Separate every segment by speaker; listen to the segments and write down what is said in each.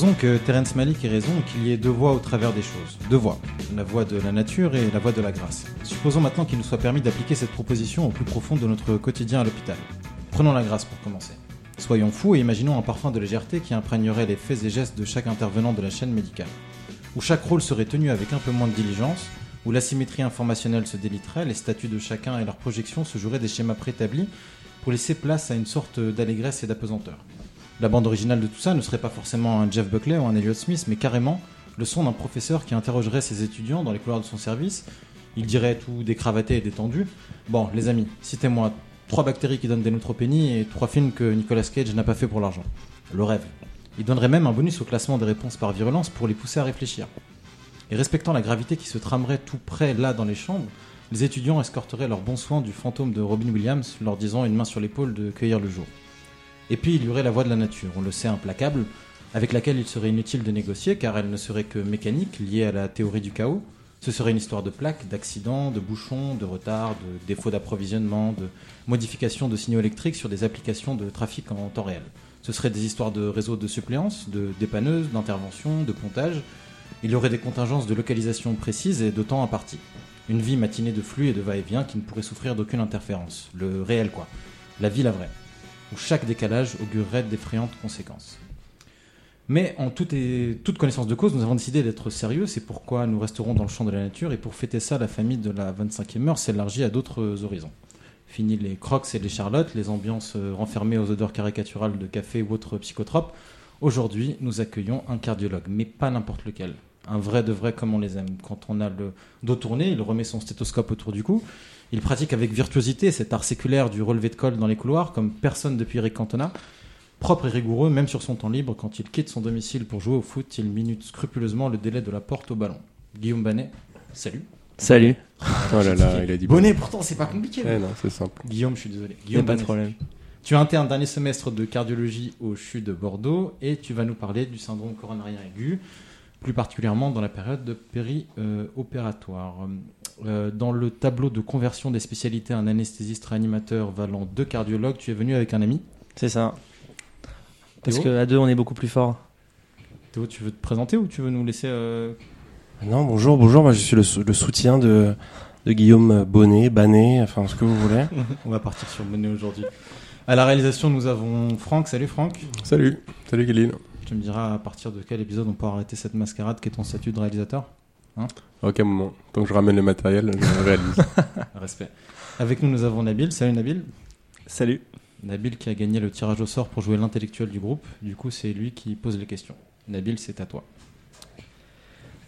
Speaker 1: Supposons que Terence Malik ait raison qu'il y ait deux voies au travers des choses. Deux voies. La voie de la nature et la voie de la grâce. Supposons maintenant qu'il nous soit permis d'appliquer cette proposition au plus profond de notre quotidien à l'hôpital. Prenons la grâce pour commencer. Soyons fous et imaginons un parfum de légèreté qui imprégnerait les faits et gestes de chaque intervenant de la chaîne médicale. Où chaque rôle serait tenu avec un peu moins de diligence, où l'asymétrie informationnelle se déliterait, les statuts de chacun et leurs projections se joueraient des schémas préétablis pour laisser place à une sorte d'allégresse et d'apesanteur. La bande originale de tout ça ne serait pas forcément un Jeff Buckley ou un Elliot Smith, mais carrément le son d'un professeur qui interrogerait ses étudiants dans les couloirs de son service. Il dirait tout décravaté et détendu. Bon, les amis, citez-moi trois bactéries qui donnent des neutropénies et trois films que Nicolas Cage n'a pas fait pour l'argent. Le rêve. Il donnerait même un bonus au classement des réponses par virulence pour les pousser à réfléchir. Et respectant la gravité qui se tramerait tout près là dans les chambres, les étudiants escorteraient leurs bons soins du fantôme de Robin Williams, leur disant une main sur l'épaule de cueillir le jour. Et puis il y aurait la voie de la nature, on le sait implacable, avec laquelle il serait inutile de négocier car elle ne serait que mécanique, liée à la théorie du chaos. Ce serait une histoire de plaques, d'accidents, de bouchons, de retards, de défauts d'approvisionnement, de modifications de signaux électriques sur des applications de trafic en temps réel. Ce seraient des histoires de réseaux de suppléance, de dépanneuses, d'intervention, de pontage. Il y aurait des contingences de localisation précises et de temps imparti. Une vie matinée de flux et de va-et-vient qui ne pourrait souffrir d'aucune interférence. Le réel, quoi. La vie, la vraie où chaque décalage augurerait d'effrayantes conséquences. Mais en toute, connaissance de cause, nous avons décidé d'être sérieux, c'est pourquoi nous resterons dans le champ de la nature, et pour fêter ça, la famille de la 25e heure s'élargit à d'autres horizons. Fini les crocs et les charlottes, les ambiances euh, renfermées aux odeurs caricaturales de café ou autres psychotropes. Aujourd'hui, nous accueillons un cardiologue, mais pas n'importe lequel. Un vrai de vrai comme on les aime. Quand on a le dos tourné, il remet son stéthoscope autour du cou, il pratique avec virtuosité cet art séculaire du relevé de col dans les couloirs, comme personne depuis Eric Cantona. Propre et rigoureux, même sur son temps libre, quand il quitte son domicile pour jouer au foot, il minute scrupuleusement le délai de la porte au ballon. Guillaume Banet, salut.
Speaker 2: Salut.
Speaker 3: oh là là, il a dit
Speaker 1: bonnet. pourtant, c'est pas compliqué.
Speaker 3: Eh non, c'est simple.
Speaker 1: Guillaume, je suis désolé. Guillaume,
Speaker 2: pas de problème.
Speaker 1: Tu as un dernier semestre de cardiologie au CHU de Bordeaux et tu vas nous parler du syndrome coronarien aigu, plus particulièrement dans la période de péri-opératoire. Euh, dans le tableau de conversion des spécialités, un anesthésiste réanimateur valant deux cardiologues, tu es venu avec un ami
Speaker 2: C'est ça. Parce qu'à deux, on est beaucoup plus fort.
Speaker 1: Théo, tu veux te présenter ou tu veux nous laisser. Euh,
Speaker 3: non, bonjour, bonjour. Moi, je suis le, soutien de, de, Guillaume Bonnet, Banet, enfin ce que vous voulez.
Speaker 1: on va partir sur Bonnet aujourd'hui. À la réalisation, nous avons Franck. Salut Franck.
Speaker 3: Salut. Salut Kéline.
Speaker 1: Tu me diras à partir de quel épisode on peut arrêter cette mascarade qui est ton statut de réalisateur
Speaker 3: Hein aucun moment. Tant que je ramène le matériel, je réalise.
Speaker 1: Respect. Avec nous, nous avons Nabil. Salut Nabil.
Speaker 2: Salut.
Speaker 1: Nabil qui a gagné le tirage au sort pour jouer l'intellectuel du groupe. Du coup, c'est lui qui pose les questions. Nabil, c'est à toi.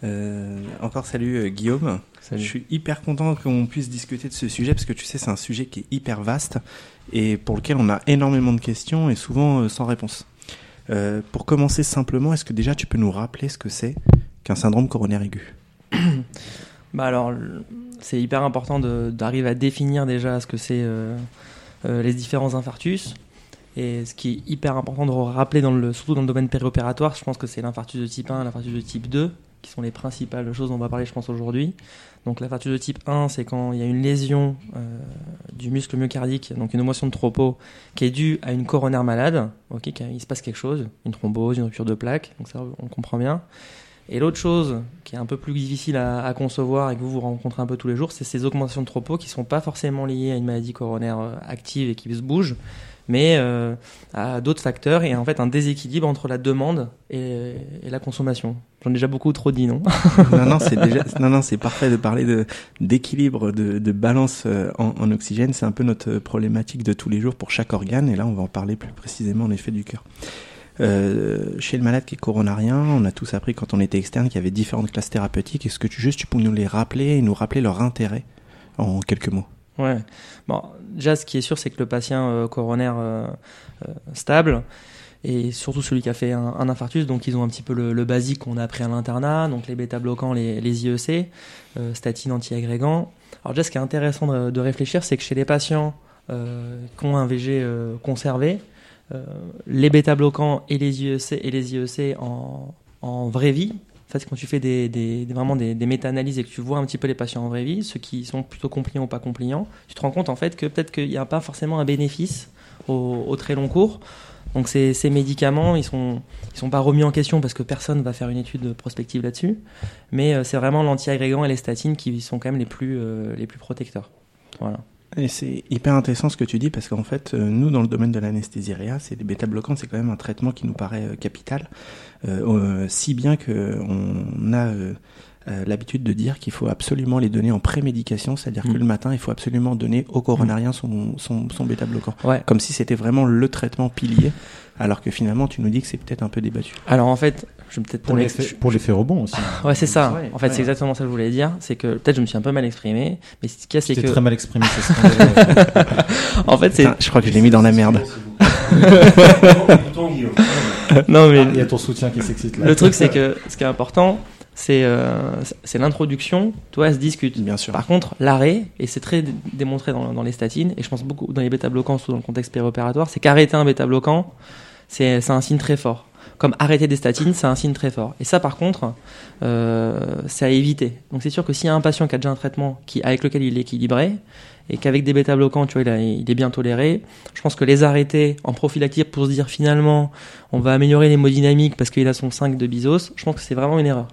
Speaker 4: Euh, encore salut euh, Guillaume. Je suis hyper content qu'on puisse discuter de ce sujet parce que tu sais, c'est un sujet qui est hyper vaste et pour lequel on a énormément de questions et souvent euh, sans réponse. Pour commencer simplement, est-ce que déjà tu peux nous rappeler ce que c'est qu'un syndrome coronaire aigu?
Speaker 2: Bah alors, c'est hyper important d'arriver à définir déjà ce que c'est euh, euh, les différents infarctus. Et ce qui est hyper important de rappeler, dans le, surtout dans le domaine périopératoire, je pense que c'est l'infarctus de type 1 et l'infarctus de type 2, qui sont les principales choses dont on va parler, je pense, aujourd'hui. Donc l'infarctus de type 1, c'est quand il y a une lésion euh, du muscle myocardique, donc une émotion de tropo, qui est due à une coronaire malade, ok, il se passe quelque chose, une thrombose, une rupture de plaque, donc ça on comprend bien. Et l'autre chose qui est un peu plus difficile à, concevoir et que vous vous rencontrez un peu tous les jours, c'est ces augmentations de troupeaux qui ne sont pas forcément liées à une maladie coronaire euh, active et qui se bouge, mais euh, à d'autres facteurs et en fait un déséquilibre entre la demande et, la consommation. J'en ai déjà beaucoup trop dit, non?
Speaker 4: Non, non, c'est parfait de parler d'équilibre, de, balance euh, en, oxygène. C'est un peu notre problématique de tous les jours pour chaque organe, et là, on va en parler plus précisément en effet du cœur. Euh, chez le malade qui est coronarien, on a tous appris quand on était externe qu'il y avait différentes classes thérapeutiques. Est-ce que tu juste tu nous les rappeler et nous rappeler leur intérêt en quelques mots?
Speaker 2: Ouais. Bon, déjà ce qui est sûr, c'est que le patient euh, coronaire euh, stable et surtout celui qui a fait un, infarctus, donc ils ont un petit peu le, basique qu'on a appris à l'internat, donc les bêta-bloquants, les, IEC, statines anti-agrégants. Alors déjà, ce qui est intéressant de, réfléchir, c'est que chez les patients qui ont un VG conservé, euh, les bêta-bloquants et les IEC, et les IEC en vraie vie. Fait, quand tu fais des, vraiment des, méta-analyses et que tu vois un petit peu les patients en vraie vie, ceux qui sont plutôt compliants ou pas compliants, tu te rends compte en fait que peut-être qu'il n'y a pas forcément un bénéfice au, très long cours Donc ces, médicaments, ils sont, ils sont pas remis en question parce que personne va faire une étude prospective là-dessus. Mais euh, c'est vraiment l'antiagrégant et les statines qui sont quand même les plus, euh, les plus protecteurs. Voilà.
Speaker 4: Et c'est hyper intéressant ce que tu dis parce qu'en fait, euh, nous, dans le domaine de l'anesthésie réa, c'est les bêta-bloquants, c'est quand même un traitement qui nous paraît euh, capital, euh, euh, si bien que on a euh, l'habitude de dire qu'il faut absolument les donner en pré-médication, c'est-à-dire
Speaker 2: Mm.
Speaker 4: que le matin, il faut absolument donner au coronarien son, son, son bêta-bloquant,
Speaker 2: Ouais.
Speaker 4: comme si c'était vraiment le traitement pilier, alors que finalement, tu nous dis que c'est peut-être un peu débattu.
Speaker 2: Alors en fait, je vais peut-être
Speaker 1: Pour l'effet
Speaker 2: m'ex-
Speaker 1: pour l'effet rebond aussi.
Speaker 2: Ouais, c'est ça.
Speaker 4: Ouais,
Speaker 2: en fait,
Speaker 4: ouais.
Speaker 2: c'est exactement ça que je voulais dire. C'est que peut-être je me suis un peu mal exprimé, mais ce a, c'est
Speaker 1: C'était
Speaker 2: que
Speaker 1: très mal exprimé. c'est
Speaker 2: en fait, c'est
Speaker 4: je crois que je l'ai mis dans la merde.
Speaker 2: non mais
Speaker 1: Il y a ton soutien qui s'excite là.
Speaker 2: le truc c'est que ce qui est important, c'est euh, c'est l'introduction. Toi, elle se discute.
Speaker 4: Bien sûr.
Speaker 2: Par contre, l'arrêt, et c'est très dé- démontré dans, dans les statines, et je pense beaucoup dans les bêta-bloquants, surtout dans le contexte périopératoire, c'est qu'arrêter un bêta-bloquant, c'est un signe très fort. Comme arrêter des statines, c'est un signe très fort. Et ça, par contre, euh, c'est à éviter. Donc c'est sûr que s'il y a un patient qui a déjà un traitement qui, avec lequel il est équilibré, et qu'avec des bêta-bloquants, tu vois, il, est bien toléré, je pense que les arrêter en prophylactique pour se dire finalement, on va améliorer l'hémodynamique parce qu'il a son 5 de bisos, je pense que c'est vraiment une erreur.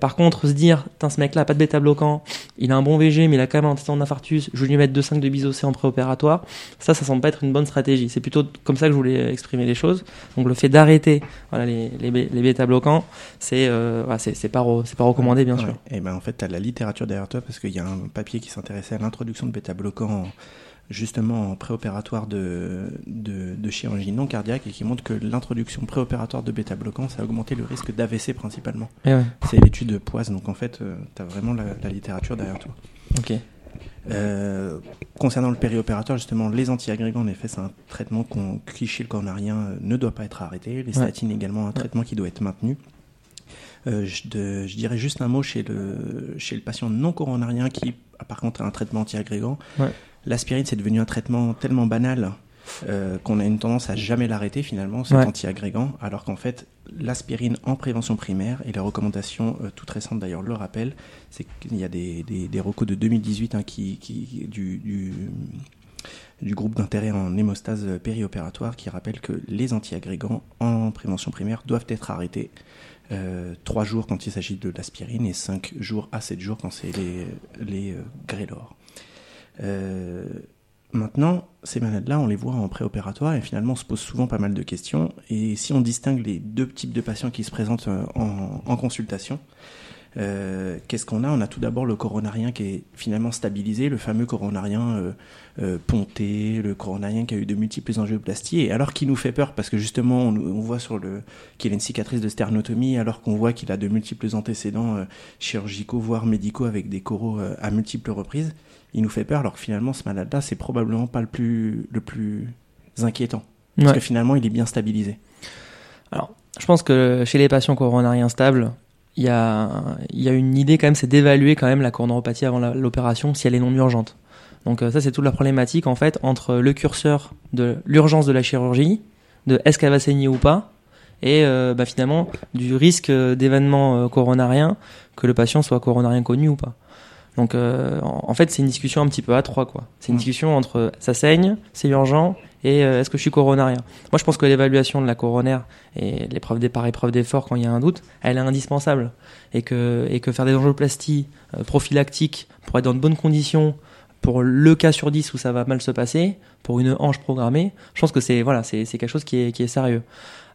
Speaker 2: Par contre, se dire, ce mec-là pas de bêta-bloquant, il a un bon VG, mais il a quand même un antécédent d'infarctus, je vais lui mettre 2,5 de bisocé en préopératoire, ça, ça semble pas être une bonne stratégie. C'est plutôt comme ça que je voulais exprimer les choses. Donc le fait d'arrêter voilà, les, les, les bêta-bloquants, c'est euh, voilà, c'est pas, recommandé, bien sûr.
Speaker 4: Et ben en fait, tu as la littérature derrière toi parce qu'il y a un papier qui s'intéressait à l'introduction de bêta-bloquants justement en préopératoire de, de, de chirurgie non cardiaque et qui montre que l'introduction préopératoire de bêta-bloquants, ça a augmenté le risque d'AVC principalement.
Speaker 2: Ouais,
Speaker 4: C'est l'étude de Poise, donc en fait, tu as vraiment la, la littérature derrière toi.
Speaker 2: ok.
Speaker 4: Euh, concernant le périopératoire, justement, les antiagrégants, en effet, c'est un traitement qu'on, qui chez le coronarien euh, ne doit pas être arrêté. Les
Speaker 2: Ouais.
Speaker 4: statines également, un traitement qui doit être maintenu. Euh, je, de- je dirais juste un mot chez le, chez le patient non coronarien qui, a par contre, a un traitement antiagrégant.
Speaker 2: Ouais.
Speaker 4: L'aspirine, c'est devenu un traitement tellement banal euh, qu'on a une tendance à jamais l'arrêter finalement, cet
Speaker 2: Ouais.
Speaker 4: antiagrégant, alors qu'en fait, l'aspirine en prévention primaire, et les recommandations euh, toutes récentes d'ailleurs le rappellent, c'est qu'il y a des, des, des recos de 2018 hein, qui, qui, du, du, du groupe d'intérêt en hémostase périopératoire qui rappellent que les antiagrégants en prévention primaire doivent être arrêtés euh, 3 jours quand il s'agit de l'aspirine et 5 jours à 7 jours quand c'est les, les euh, Grelor. Euh, maintenant, ces malades-là, on les voit en préopératoire et finalement on se pose souvent pas mal de questions. Et si on distingue les deux types de patients qui se présentent euh, en, en consultation, euh, qu'est-ce qu'on a? On a tout d'abord le coronarien qui est finalement stabilisé, le fameux coronarien euh, euh, ponté, le coronarien qui a eu de multiples angioplasties, et alors qui nous fait peur? Parce que justement on, on voit sur le qu'il a une cicatrice de sternotomie, alors qu'on voit qu'il a de multiples antécédents euh, chirurgicaux voire médicaux avec des coraux à multiples reprises, il nous fait peur alors que finalement ce malade-là c'est probablement pas le plus le plus inquiétant. Parce
Speaker 2: Ouais.
Speaker 4: que finalement il est bien stabilisé.
Speaker 2: Je pense que chez les patients coronariens stables, il y a, il y a une idée quand même, c'est d'évaluer quand même la coronaropathie avant l'opération si elle est non urgente. Donc euh, ça c'est toute la problématique en fait entre le curseur de l'urgence de la chirurgie, de est-ce qu'elle va saigner ou pas, et euh, bah, finalement du risque euh, d'événement coronarien que le patient soit coronarien connu ou pas. Donc euh, en en fait c'est une discussion un petit peu à trois quoi. C'est une discussion entre ça saigne, c'est urgent et euh, est-ce que je suis coronarien? Moi je pense que l'évaluation de la coronaire et l'épreuve des par épreuve d'effort quand il y a un doute, elle est indispensable et que et que faire des angioplasties euh, prophylactiques pour être dans de bonnes conditions pour le cas sur 10 où ça va mal se passer, pour une hanche programmée, je pense que c'est voilà, c'est quelque chose qui est qui est sérieux.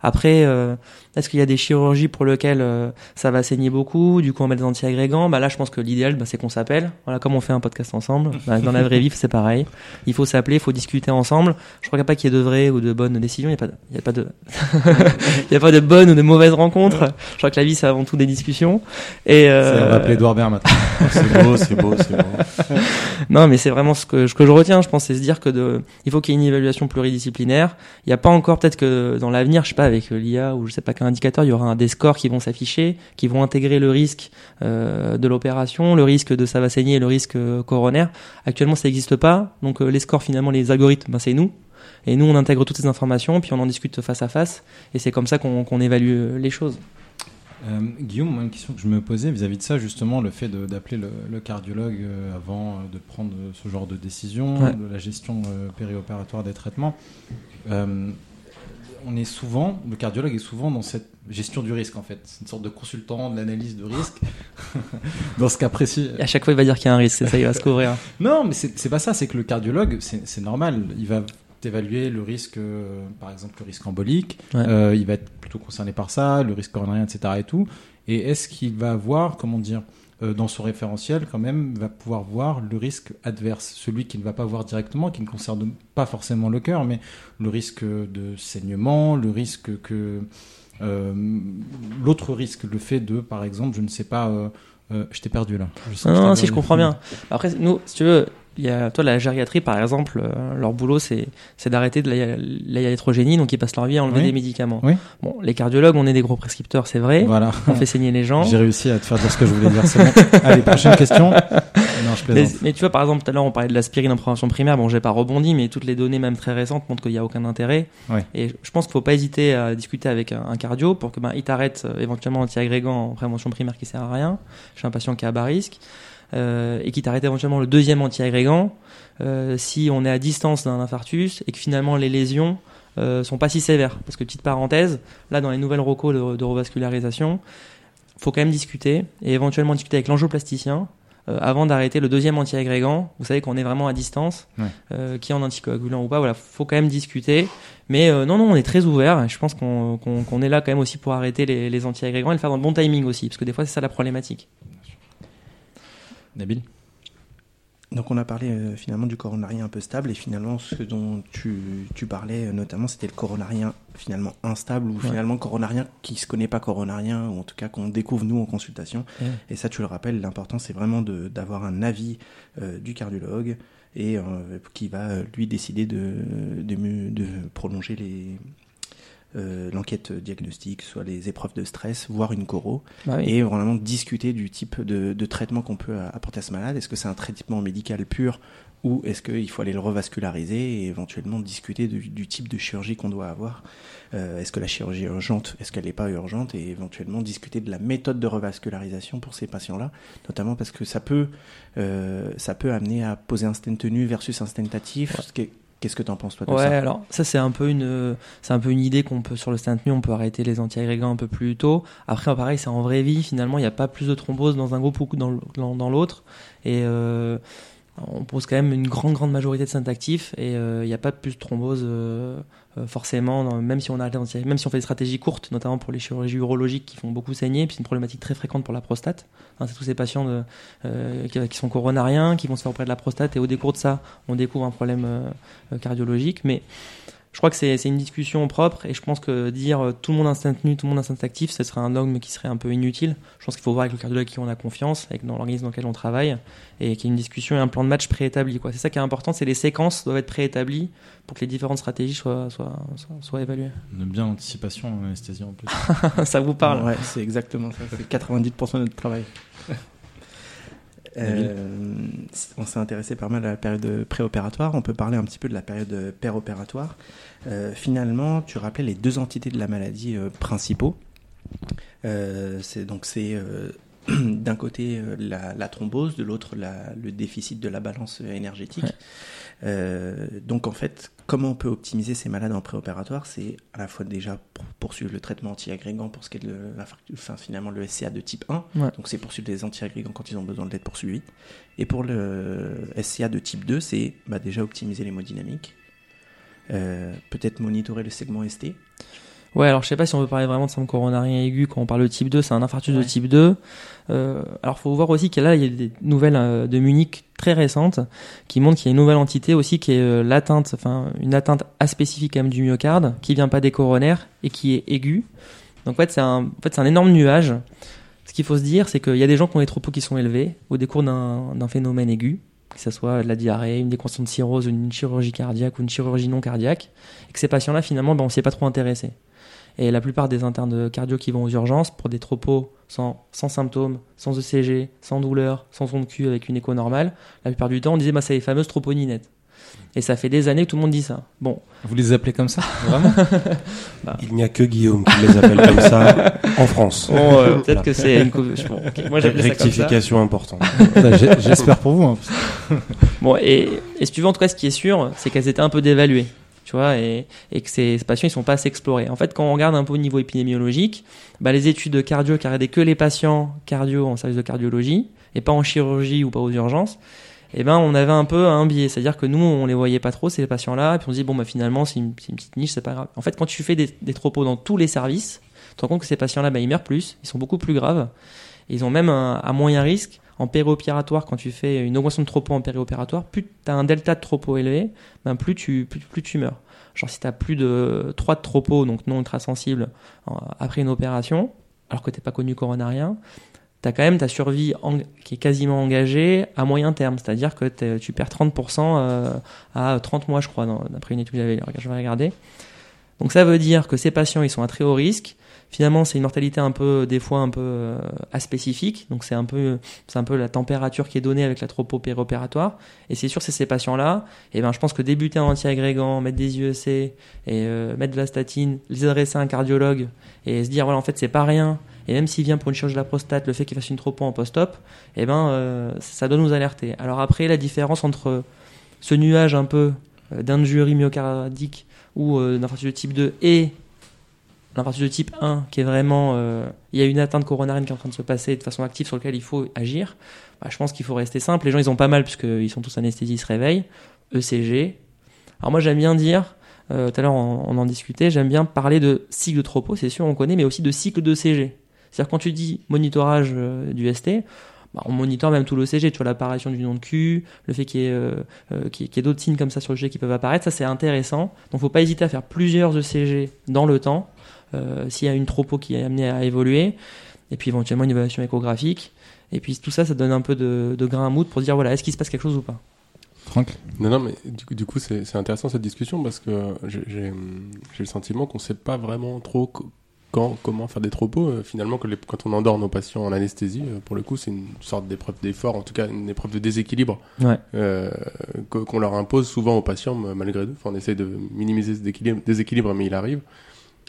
Speaker 2: Après, euh, est-ce qu'il y a des chirurgies pour lesquelles euh, ça va saigner beaucoup Du coup, on met des anti-agrégants. Bah là, je pense que l'idéal, bah, c'est qu'on s'appelle. Voilà, comme on fait un podcast ensemble. Bah, dans la vraie vie, c'est pareil. Il faut s'appeler, il faut discuter ensemble. Je crois qu'il n'y a pas qu'il y ait de vraies ou de bonnes décisions. Il n'y a pas, de- il y a pas de, il y a pas de bonnes ou de mauvaises rencontres. Je crois que la vie, c'est avant tout des discussions. Et
Speaker 1: C'est-
Speaker 2: euh,
Speaker 1: On va appeler Edouard Baird maintenant.
Speaker 3: C'est beau, c'est beau, c'est beau.
Speaker 2: non, mais c'est vraiment ce que, ce que je retiens, je pense, c'est se dire que de, il faut qu'il y ait une évaluation pluridisciplinaire. Il n'y a pas encore, peut-être que dans l'avenir, je sais pas, avec l'IA ou je sais pas quel indicateur, il y aura un, des scores qui vont s'afficher, qui vont intégrer le risque euh, de l'opération, le risque de ça va saigner et le risque euh, coronaire. Actuellement, ça n'existe pas. Donc, euh, les scores, finalement, les algorithmes, ben, c'est nous. Et nous, on intègre toutes ces informations, puis on en discute face à face. Et c'est comme ça qu'on évalue les choses.
Speaker 1: Euh, Guillaume, moi, une question que je me posais vis-à-vis de ça, justement, le fait d'appeler le, le cardiologue euh, avant de prendre ce genre de décision,
Speaker 2: Ouais.
Speaker 1: de la gestion euh, périopératoire des traitements. On est souvent, le cardiologue est souvent dans cette gestion du risque en fait. C'est une sorte de consultant de l'analyse de risque. dans ce cas précis.
Speaker 2: Et à chaque fois, il va dire qu'il y a un risque, c'est ça, il va se couvrir.
Speaker 1: Non, mais c'est pas ça, c'est que le cardiologue, c'est normal. Il va évaluer le risque, euh, par exemple le risque embolique,
Speaker 2: Ouais.
Speaker 1: Euh, il va être plutôt concerné par ça, le risque coronarien, etc. et tout. Et est-ce qu'il va voir, comment dire, euh, dans son référentiel quand même, va pouvoir voir le risque adverse, celui qui ne va pas voir directement, qui ne concerne pas forcément le cœur, mais le risque de saignement, le risque que euh, l'autre risque, le fait de, par exemple, je ne sais pas, euh, je t'ai perdu là. Je
Speaker 2: Non, non, si je comprends bien. Après, nous, si tu veux, il y a, toi, la gériatrie, par exemple, euh, leur boulot, c'est, c'est d'arrêter de la, la iatrogénie, donc ils passent leur vie à enlever
Speaker 1: Oui.
Speaker 2: des médicaments.
Speaker 1: Oui.
Speaker 2: Bon, les cardiologues, on est des gros prescripteurs, c'est vrai.
Speaker 1: Voilà.
Speaker 2: On fait saigner les gens.
Speaker 1: J'ai réussi à te faire dire ce que je voulais dire. C'est bon. Allez, prochaine question. Non, je
Speaker 2: Mais,
Speaker 1: plaisante.
Speaker 2: mais tu vois, par exemple, tout à l'heure, on parlait de l'aspirine en prévention primaire. Bon, j'ai pas rebondi, mais toutes les données, même très récentes, montrent qu'il n'y a aucun intérêt.
Speaker 1: Ouais.
Speaker 2: Et je pense qu'il faut pas hésiter à discuter avec un, un cardio pour que ben, il t'arrête euh, éventuellement anti-agrégant en prévention primaire qui sert à rien. Chez un patient qui est à bas risque. Euh, et qui t'arrête éventuellement le deuxième anti-agrégant euh, si on est à distance d'un infarctus et que finalement les lésions euh, sont pas si sévères. Parce que petite parenthèse, là dans les nouvelles recos de, de revascularisation, faut quand même discuter et éventuellement discuter avec l'angioplasticien euh, avant d'arrêter le deuxième anti-agrégant. Vous savez qu'on est vraiment à distance,
Speaker 1: Ouais.
Speaker 2: euh, qui est en anticoagulant ou pas. Voilà, faut quand même discuter. Mais euh, non, non, on est très ouvert. Je pense qu'on qu'on- qu'on est là quand même aussi pour arrêter les, les anti-agrégants et le faire dans le bon timing aussi, parce que des fois c'est ça la problématique.
Speaker 1: Nabil
Speaker 4: Donc on a parlé euh, finalement du coronarien un peu stable et finalement ce dont tu, tu parlais euh, notamment c'était le coronarien finalement instable ou
Speaker 2: Ouais.
Speaker 4: finalement coronarien qui se connaît pas coronarien ou en tout cas qu'on découvre nous en consultation.
Speaker 2: Ouais.
Speaker 4: Et ça tu le rappelles, l'important c'est vraiment de- d'avoir un avis euh, du cardiologue et qui va lui décider de, de, de prolonger les euh, l'enquête diagnostique, soit les épreuves de stress, voire une coro
Speaker 2: Bah oui.
Speaker 4: et vraiment discuter du type de, de traitement qu'on peut apporter à ce malade. Est-ce que c'est un traitement médical pur ou est-ce qu'il faut aller le revasculariser et éventuellement discuter du, du type de chirurgie qu'on doit avoir? Euh, Est-ce que la chirurgie est urgente? Est-ce qu'elle n'est pas urgente? Et éventuellement discuter de la méthode de revascularisation pour ces patients-là, notamment parce que ça peut, euh, ça peut amener à poser un stent tenu versus un stent actif. Qu'est- Qu'est-ce que tu en penses toi de
Speaker 2: Ouais,
Speaker 4: ça?
Speaker 2: alors ça c'est un peu une c'est un peu une idée qu'on peut sur le stent nu, on peut arrêter les anti-agrégants un peu plus tôt. Après pareil, c'est en vraie vie finalement, il n'y a pas plus de thrombose dans un groupe ou dans l'autre et euh, on pose quand même une grande grande majorité de stents actifs et euh, il n'y a pas plus de thrombose euh, forcément dans- même si on anti même si on fait des stratégies courtes, notamment pour les chirurgies urologiques qui font beaucoup saigner, puis c'est une problématique très fréquente pour la prostate. Hein, c'est tous ces patients euh, qui, sont coronariens, qui vont se faire auprès de la prostate et au décours de ça, on découvre un problème euh, euh, cardiologique. Mais je crois que c'est une discussion propre et je pense que dire euh, tout le monde instinct nu, tout le monde instinct actif, ce serait un dogme qui serait un peu inutile. Je pense qu'il faut voir avec le cardiologue qui on a confiance, avec dans l'organisme dans lequel on travaille et qu'il y ait une discussion et un plan de match préétabli. C'est ça qui est important, c'est les séquences doivent être préétablies pour que les différentes stratégies soient, soient, soient, soient évaluées.
Speaker 1: On aime bien l'anticipation en anesthésie en plus.
Speaker 2: ça vous parle
Speaker 4: Ouais, c'est exactement ça. C'est 90% de notre travail. Euh, on s'est intéressé pas mal à la période préopératoire. On peut parler un petit peu de la période péropératoire. Euh, finalement, tu rappelais les deux entités de la maladie euh, principaux. Euh, c'est donc c'est d'un côté la, la thrombose, de l'autre la- le déficit de la balance énergétique.
Speaker 2: Ouais.
Speaker 4: Donc en fait, comment on peut optimiser ces malades en préopératoire C'est à la fois déjà pour poursuivre le traitement anti-agrégant pour ce qui est de l'infarctus, enfin finalement le SCA de type 1.
Speaker 2: Ouais.
Speaker 4: Donc c'est poursuivre les anti-agrégants quand ils ont besoin d'être poursuivis. Et pour le SCA de type 2, c'est bah, déjà optimiser l'hémodynamique. Euh, peut-être monitorer le segment ST.
Speaker 2: Ouais, alors je sais pas si on veut parler vraiment de syndrome coronarien aigu quand on parle de type 2, c'est un infarctus de type 2. Euh, alors faut voir aussi qu'il y a là il y a des nouvelles euh, de Munich très récentes qui montrent qu'il y a une nouvelle entité aussi qui est euh, l'atteinte, enfin une atteinte aspécifique quand même du myocarde qui vient pas des coronaires et qui est aiguë. Donc en fait c'est un, en fait, c'est un énorme nuage. Ce qu'il faut se dire, c'est qu'il y a des gens qui ont des tropos qui sont élevés au décours d'un d'un phénomène aigu, que ce soit de la diarrhée, une déconscience de cirrhose, une chirurgie cardiaque ou une chirurgie non cardiaque, et que ces patients-là finalement ben, on s'y est pas trop intéressé. Et la plupart des internes cardio qui vont aux urgences pour des tropos sans, sans symptômes, sans ECG, sans douleur, sans son de cul avec une écho normale, la plupart du temps on disait bah, c'est les fameuses troponinettes. Et ça fait des années que tout le monde dit ça. Bon,
Speaker 1: Vous les appelez comme ça Vraiment
Speaker 3: Il n'y a que Guillaume qui les appelle comme ça en France.
Speaker 2: Bon, euh, peut-être
Speaker 3: Voilà.
Speaker 2: que c'est une. bon, Moi ça ça.
Speaker 3: Rectification importante.
Speaker 1: J'ai- J'espère pour vous. hein.
Speaker 2: Bon, et, et si tu veux, en tout cas, ce qui est sûr, c'est qu'elles étaient un peu dévaluées. tu vois, et, et que ces, ces patients ils sont pas assez explorés. En fait, quand on regarde un peu au niveau épidémiologique, bah, les études de cardio qui regardaient que les patients cardio en service de cardiologie et pas en chirurgie ou pas aux urgences, eh ben on avait un peu un biais, c'est-à-dire que nous on les voyait pas trop ces patients-là, et puis on se dit bon bah finalement c'est une, petite niche, c'est pas grave. En fait, quand tu fais des, des tropos dans tous les services, tu te rends compte que ces patients-là bah, ils meurent plus, ils sont beaucoup plus graves, ils ont même un, à moyen risque en périopératoire, quand tu fais une augmentation de tropo en périopératoire, plus tu as un delta de tropo élevé, ben plus, tu, plus, plus tu meurs. Genre si tu as plus de 3 de donc non ultra-sensible, après une opération, alors que t'es pas connu coronarien, tu as quand même ta survie en- qui est quasiment engagée à moyen terme. C'est-à-dire que tu perds 30% euh, à 30 mois, je crois, d'après une étude que j'avais regarder. Donc ça veut dire que ces patients, ils sont à très haut risque. Finalement, c'est une mortalité un peu, des fois un peu euh, aspécifique. Donc c'est un peu, c'est un peu la température qui est donnée avec la tropo péropératoire. Et c'est sûr, c'est ces patients-là. Et ben, je pense que débuter en antiagrégant, mettre des UEC et euh, mettre de la statine, les adresser à un cardiologue et se dire voilà, en fait, c'est pas rien. Et même s'il vient pour une chirurgie de la prostate, le fait qu'il fasse une tropo en post-op, eh ben, euh, ça doit nous alerter. Alors après, la différence entre ce nuage un peu euh, d'injurie myocardique ou euh, d'infarctus de type 2 et l'infarctus de type 1 qui est vraiment euh, il y a une atteinte coronarienne qui est en train de se passer de façon active sur lequel il faut agir bah, je pense qu'il faut rester simple. Les gens ils ont pas mal puisqu'ils sont tous anesthésiés ils se réveillent. ECG alors moi j'aime bien dire euh, tout à l'heure on, en discutait j'aime bien parler de cycle de tropo c'est sûr on connaît mais aussi de cycle de CG c'est-à-dire quand tu dis monitorage euh, du ST bah, on monitore même tout l'ECG, tu vois l'apparition du nom de cul, le fait qu'il y ait, d'autres signes comme ça sur le G qui peuvent apparaître, ça c'est intéressant. Donc faut pas hésiter à faire plusieurs ECG dans le temps, s'il y a une tropo qui est amenée à évoluer, et puis éventuellement une évaluation échographique. Et puis tout ça, ça donne un peu de, de grain à moudre pour dire voilà, est-ce qu'il se passe quelque chose ou pas?
Speaker 1: Franck?
Speaker 3: Non, non, mais du coup, du coup c'est c'est intéressant cette discussion parce que j'ai j'ai- j'ai le sentiment qu'on sait pas vraiment trop co- quand, comment faire des tropos. Euh, finalement, que les- quand on endort nos patients en anesthésie, euh, pour le coup, c'est une sorte d'épreuve d'effort, en tout cas une épreuve de déséquilibre
Speaker 2: Ouais.
Speaker 3: euh, que- qu'on leur impose souvent aux patients malgré eux. Enfin, on essaie de minimiser ce déséquilibre, déséquilibre, mais il arrive.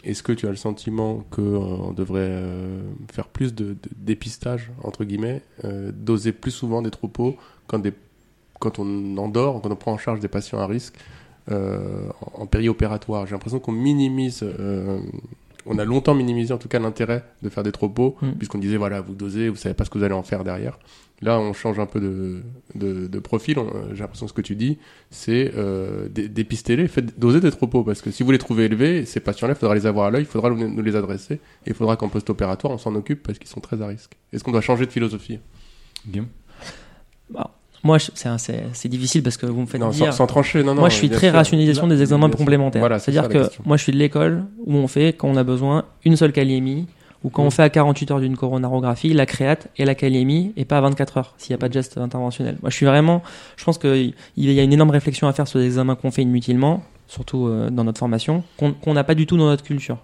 Speaker 3: Est-ce que tu as le sentiment qu'on devrait euh, faire plus de, dépistage, entre guillemets, euh, doser plus souvent des tropos quand, on endort, quand on prend en charge des patients à risque euh, en, périopératoire? J'ai l'impression qu'on minimise, euh, on a longtemps minimisé en tout cas l'intérêt de faire des tropos,
Speaker 2: Mm.
Speaker 3: puisqu'on disait voilà, vous dosez, vous savez pas ce que vous allez en faire derrière. Là, on change un peu de, de, de profil. Euh, J'ai l'impression que ce que tu dis, c'est euh, dé- dépister-les, faites doser des tropos, parce que si vous les trouvez élevés, ces patients-là, il faudra les avoir à l'œil, il faudra nous les adresser, et il faudra qu'en post-opératoire, on s'en occupe parce qu'ils sont très à risque. Est-ce qu'on doit changer de philosophie?
Speaker 1: Guillaume?
Speaker 2: Moi, c'est un- c'est c'est difficile parce que vous me faites
Speaker 3: Non,
Speaker 2: dire.
Speaker 3: sans, sans trancher, non, non.
Speaker 2: moi, je suis très
Speaker 3: sûr.
Speaker 2: rationalisation des examens complémentaires.
Speaker 3: Voilà, c'est
Speaker 2: C'est-à-dire que
Speaker 3: question.
Speaker 2: moi, je suis de l'école où on fait, quand on a besoin, une seule kaliémie, ou quand
Speaker 3: Mm.
Speaker 2: on fait à 48 heures d'une coronarographie, la créate et la kaliémie, et pas à 24 heures, s'il n'y a pas de geste interventionnel. Moi, je suis vraiment, je pense qu'il y a une énorme réflexion à faire sur les examens qu'on fait inutilement, surtout euh, dans notre formation, qu'on n'a pas du tout dans notre culture.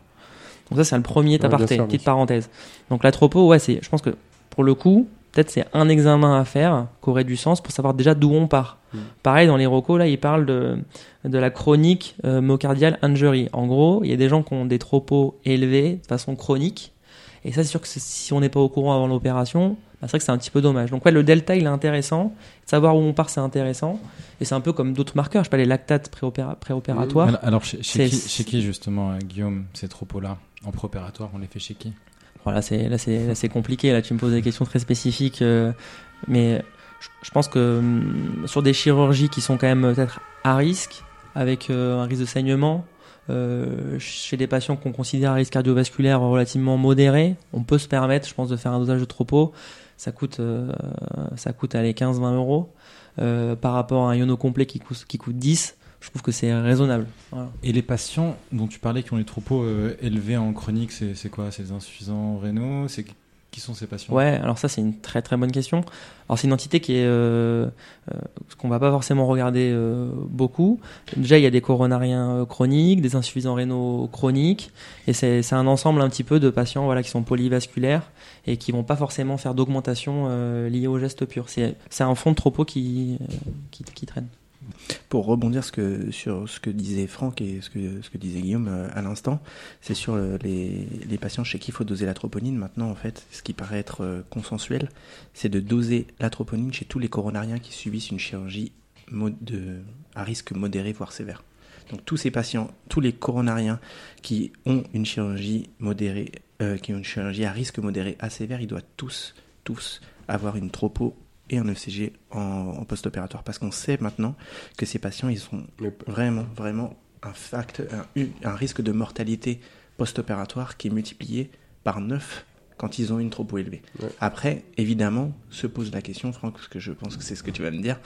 Speaker 2: Donc ça, c'est le premier
Speaker 3: Ouais,
Speaker 2: aparté,
Speaker 3: sûr,
Speaker 2: petite parenthèse. Donc la tropo, ouais, c'est, je pense que pour le coup, peut-être c'est un examen à faire qui aurait du sens pour savoir déjà d'où on part.
Speaker 3: Mm.
Speaker 2: Pareil, dans les recos, là, ils parlent de, de la chronique euh, myocardial injury. En gros, il y a des gens qui ont des tropos élevés de façon chronique. Et ça, c'est sûr que si on n'est pas au courant avant l'opération, bah, c'est vrai que c'est un petit peu dommage. Donc ouais, le delta, il est intéressant. Savoir où on part, c'est intéressant. Et c'est un peu comme d'autres marqueurs, je sais pas, les lactates préopéra- préopératoires.
Speaker 1: Alors, alors, chez, chez
Speaker 2: C'est-
Speaker 1: qui, chez qui, justement, euh, Guillaume, ces tropos-là En préopératoire, on les fait chez qui?
Speaker 2: Voilà, c'est là c'est c'est compliqué. Là, tu me poses des questions très spécifiques, euh, mais je, pense que hum, sur des chirurgies qui sont quand même peut-être à risque, avec euh, un risque de saignement, euh, chez des patients qu'on considère à risque cardiovasculaire relativement modéré, on peut se permettre, je pense, de faire un dosage de tropo. Ça coûte, ça coûte allez 15-20 euros par rapport à un iono complet qui coûte qui coûte 10. Je trouve que c'est raisonnable. Voilà.
Speaker 1: Et les patients dont tu parlais qui ont les tropos euh, élevés en chronique, c'est quoi? C'est des insuffisants rénaux? C'est Qui sont ces patients
Speaker 2: Ouais, alors ça c'est une très très bonne question. Alors c'est une entité qui est euh, euh, ce qu'on va pas forcément regarder euh, beaucoup. Déjà il y a des coronariens chroniques, des insuffisants rénaux chroniques, et c'est c'est un ensemble un petit peu de patients voilà qui sont polyvasculaires et qui vont pas forcément faire d'augmentation liée au geste pur. C'est c'est un fond de qui euh, qui, qui traîne.
Speaker 4: Pour rebondir sur ce que disait Franck et ce que, disait Guillaume euh, à l'instant, c'est sur euh, les, patients chez qui il faut doser la troponine. Maintenant, en fait, ce qui paraît être euh, consensuel, c'est de doser la troponine chez tous les coronariens qui subissent une chirurgie à risque modéré, voire sévère. Donc tous ces patients, tous les coronariens qui ont une chirurgie modérée, qui ont une chirurgie à risque modéré à sévère, ils doivent tous, tous avoir une tropo et un ECG en, en post-opératoire parce qu'on sait maintenant que ces patients, ils ont
Speaker 3: Mais-
Speaker 4: vraiment, vraiment un, facteur, un, un risque de mortalité post-opératoire qui est multiplié par 9 quand ils ont une tropo élevée.
Speaker 3: Ouais.
Speaker 4: Après, évidemment, se pose la question, Franck, parce que je pense que c'est ce que tu vas me dire,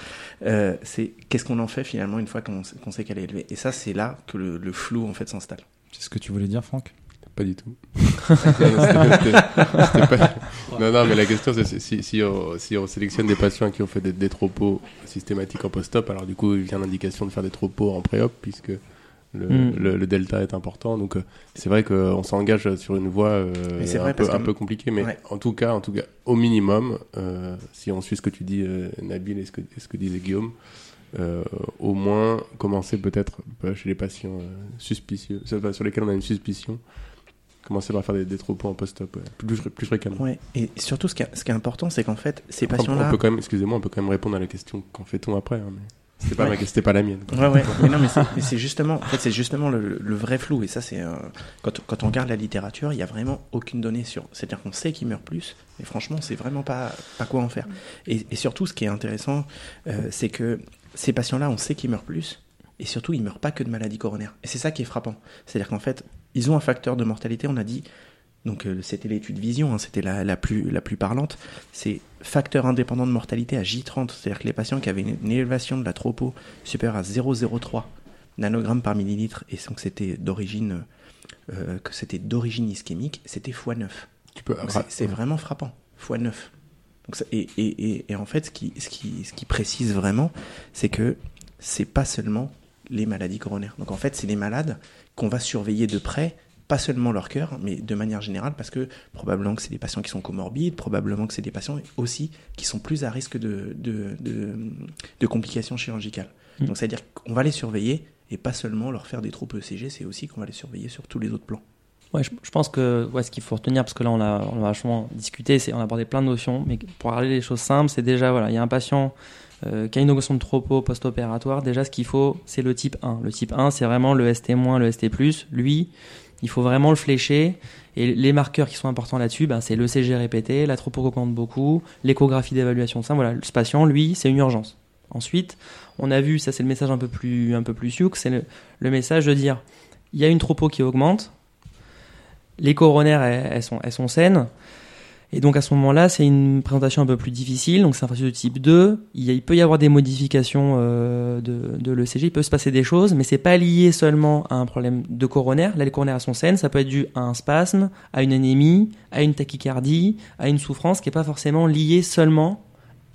Speaker 4: euh, c'est qu'est-ce qu'on en fait finalement une fois qu'on qu'on sait qu'elle est élevée? Et ça, c'est là que le, le flou en fait s'installe.
Speaker 1: C'est ce que tu voulais dire, Franck?
Speaker 3: Pas du tout. Non, c'était- c'était pas- non, non, mais la question, c'est si, si, on, si on sélectionne des patients qui ont fait des, des tropos systématiques en post-op, alors du coup, il vient l'indication de faire des tropos en pré-op, puisque le,
Speaker 2: Mm.
Speaker 3: le, le delta est important. Donc, euh, c'est vrai qu'on s'engage sur une voie euh, un, peu,
Speaker 4: parce que-
Speaker 3: un peu compliquée, mais
Speaker 4: Ouais.
Speaker 3: en tout cas, en tout cas, au minimum, euh, si on suit ce que tu dis, euh, Nabil, et ce que, et ce que disait Guillaume, euh, au moins commencer peut-être euh, chez les patients euh, suspicieux, enfin, sur lesquels on a une suspicion, commencer par faire des, des en post-op ouais, plus, plus fréquemment.
Speaker 4: Ouais. Et surtout, ce qui est, ce qui est important, c'est qu'en fait, ces
Speaker 3: on
Speaker 4: patients-là.
Speaker 3: peut quand même, excusez-moi, on peut quand même répondre à la question qu'en fait-on après. hein, mais c'était pas,
Speaker 4: Ouais.
Speaker 3: ma- pas la mienne. quoi.
Speaker 4: Ouais, ouais. Mais non, mais c'est- justement, en fait, c'est justement le, le vrai flou. Et ça, c'est euh, quand, quand on regarde la littérature, il y a vraiment aucune donnée sur. C'est-à-dire qu'on sait qu'ils meurent plus, mais franchement, c'est vraiment pas pas quoi en faire. Et, et surtout, ce qui est intéressant, euh, c'est que ces patients-là, on sait qu'ils meurent plus, et surtout, ils meurent pas que de maladies coronaires. Et c'est ça qui est frappant. C'est-à-dire qu'en fait, ils ont un facteur de mortalité. On a dit. Donc euh, c'était l'étude vision, hein, c'était la, la, plus, la plus parlante. C'est facteur indépendant de mortalité à J30, c'est-à-dire que les patients qui avaient une, une élévation de la tropo supérieure à 0,03 nanogrammes par millilitre et donc c'était d'origine euh, que c'était d'origine ischémique, c'était x9.
Speaker 3: Tu peux,
Speaker 4: Donc c'est- c'est vraiment frappant, x9. Donc ça- et, et, et, et en fait, ce qui, ce, qui, ce qui précise vraiment, c'est que c'est pas seulement les maladies coronaires. Donc en fait, c'est les malades qu'on va surveiller de près, pas seulement leur cœur, mais de manière générale, parce que probablement que c'est des patients qui sont comorbides, probablement que c'est des patients aussi qui sont plus à risque de, de, de, de complications chirurgicales.
Speaker 2: Mm.
Speaker 4: Donc c'est-à-dire qu'on va les surveiller et pas seulement leur faire des troupes ECG, c'est aussi qu'on va les surveiller sur tous les autres plans.
Speaker 2: Ouais, je, je pense que ouais, ce qu'il faut retenir, parce que là on a, on a vachement discuté, c'est on a abordé plein de notions, mais pour parler les choses simples, c'est déjà voilà, il y a un patient euh, qui a une augmentation de tropo post-opératoire. Déjà, ce qu'il faut, c'est le type 1. Le type 1, c'est vraiment le ST-, le ST+. Lui, il faut vraiment le flécher. Et les marqueurs qui sont importants là-dessus, ben, c'est le CG répété, la tropo augmente beaucoup, l'échographie d'évaluation de ça. Voilà, ce patient, lui, c'est une urgence. Ensuite, on a vu, ça c'est le message un peu plus, un peu plus sioux, c'est le, message de dire, il y a une tropo qui augmente, les coronaires, elles sont, elles sont saines. Et donc à ce moment-là, c'est une présentation un peu plus difficile. Donc c'est un infarctus de type 2. Il, peut y avoir des modifications euh, de, de l'ECG, il peut se passer des choses, mais c'est pas lié seulement à un problème de coronaire. Là, les coronaires sont saines. Ça peut être dû à un spasme, à une anémie, à une tachycardie, à une souffrance qui est pas forcément liée seulement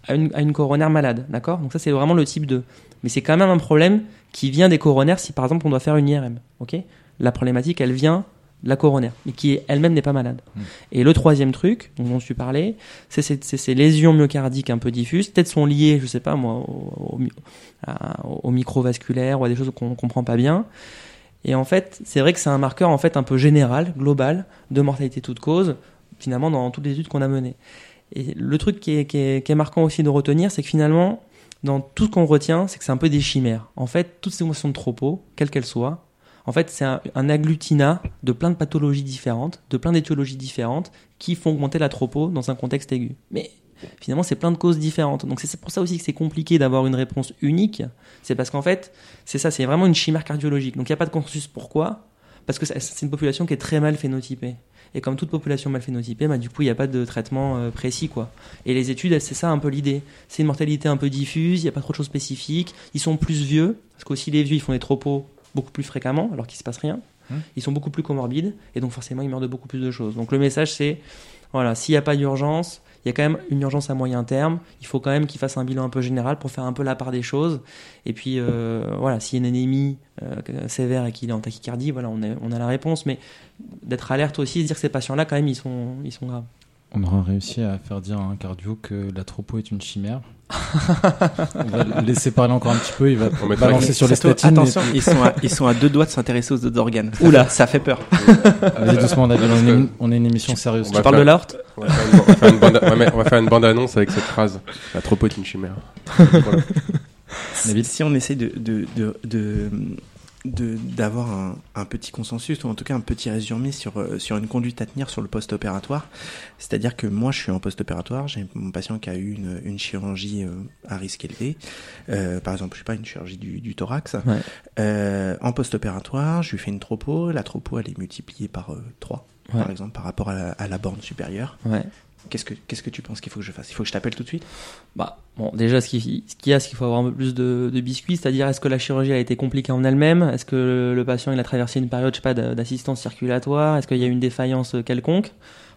Speaker 2: à une, à une coronaire malade. D'accord? Donc ça, c'est vraiment le type 2. Mais c'est quand même un problème qui vient des coronaires si par exemple on doit faire une IRM. Ok? La problématique, elle vient la coronaire, mais qui elle-même n'est pas malade.
Speaker 1: Mm.
Speaker 2: Et le troisième truc dont parlais, c'est ces, c'est ces lésions myocardiques un peu diffuses, peut-être sont liées, je sais pas moi, au, au, mi- à- au microvasculaire ou à des choses qu'on comprend pas bien. Et en fait, c'est vrai que c'est un marqueur en fait un peu général, global, de mortalité toute cause, finalement dans toutes les études qu'on a menées. Et le truc qui est, qui est- qui est marquant aussi de retenir, c'est que finalement, dans tout ce qu'on retient, c'est que c'est un peu des chimères. En fait, toutes ces émotions de tropo, quelles qu'elles soient, en fait, c'est un, agglutinat de plein de pathologies différentes, de plein d'étiologies différentes, qui font augmenter la tropo dans un contexte aigu. Mais finalement, c'est plein de causes différentes. Donc c'est pour ça aussi que c'est compliqué d'avoir une réponse unique. C'est parce qu'en fait, c'est ça, c'est vraiment une chimère cardiologique. Donc il n'y a pas de consensus. Pourquoi? Parce que c'est une population qui est très mal phénotypée. Et comme toute population mal phénotypée, bah, du coup, il n'y a pas de traitement euh, précis. quoi. Et les études, c'est ça un peu l'idée. C'est une mortalité un peu diffuse, il n'y a pas trop de choses spécifiques. Ils sont plus vieux, parce qu'aussi les vieux, ils font des tropos beaucoup plus fréquemment, alors qu'il se passe rien.
Speaker 1: Hmm.
Speaker 2: Ils sont beaucoup plus comorbides, et donc forcément, ils meurent de beaucoup plus de choses. Donc le message, c'est, voilà, s'il n'y a pas d'urgence, il y a quand même une urgence à moyen terme. Il faut quand même qu'il fasse un bilan un peu général pour faire un peu la part des choses. Et puis, euh, voilà, s'il y a une anémie euh, sévère et qu'il est en tachycardie, voilà, on, a la réponse. Mais d'être alerte aussi, se dire que ces patients-là, quand même, ils sont, ils sont graves.
Speaker 1: On aura réussi à faire dire à un cardio que la tropo est une chimère. On va le laisser parler encore un petit peu, il va
Speaker 3: On
Speaker 1: balancer sur les statines.
Speaker 4: attention, ils sont, à, ils sont à deux doigts de s'intéresser aux autres organes.
Speaker 2: Oula.
Speaker 4: ça fait peur.
Speaker 1: Vas-y doucement David, on est, une- on est une émission sérieuse.
Speaker 3: On
Speaker 2: Tu parles de l'orte
Speaker 3: On va faire une- on va faire une bande- on on bande-annonce avec cette phrase. La tropo est une chimère. Voilà.
Speaker 4: Si on essaie de, de, de, de, de d'avoir un, un petit consensus ou en tout cas un petit résumé sur euh, sur une conduite à tenir sur le post-opératoire. C'est-à-dire que moi je suis en post-opératoire, j'ai mon patient qui a eu une, une chirurgie euh, à risque élevé, euh, par exemple je sais pas une chirurgie du, du thorax.
Speaker 2: Ouais.
Speaker 4: Euh, en post-opératoire, je lui fais une tropo, la tropo elle est multipliée par euh, 3
Speaker 2: Ouais.
Speaker 4: par exemple par rapport à la, à la borne supérieure.
Speaker 2: Ouais.
Speaker 4: Qu'est-ce que qu'est-ce que tu penses qu'il faut que je fasse? Il faut que je t'appelle tout de suite?
Speaker 2: Bah, bon, déjà, ce qu'il ce y a, c'est qu'il faut avoir un peu plus de, de biscuits, c'est-à-dire est-ce que la chirurgie a été compliquée en elle-même? Est-ce que le, patient il a traversé une période, je sais pas, d'a- d'assistance circulatoire? Est-ce qu'il y a une défaillance euh, quelconque?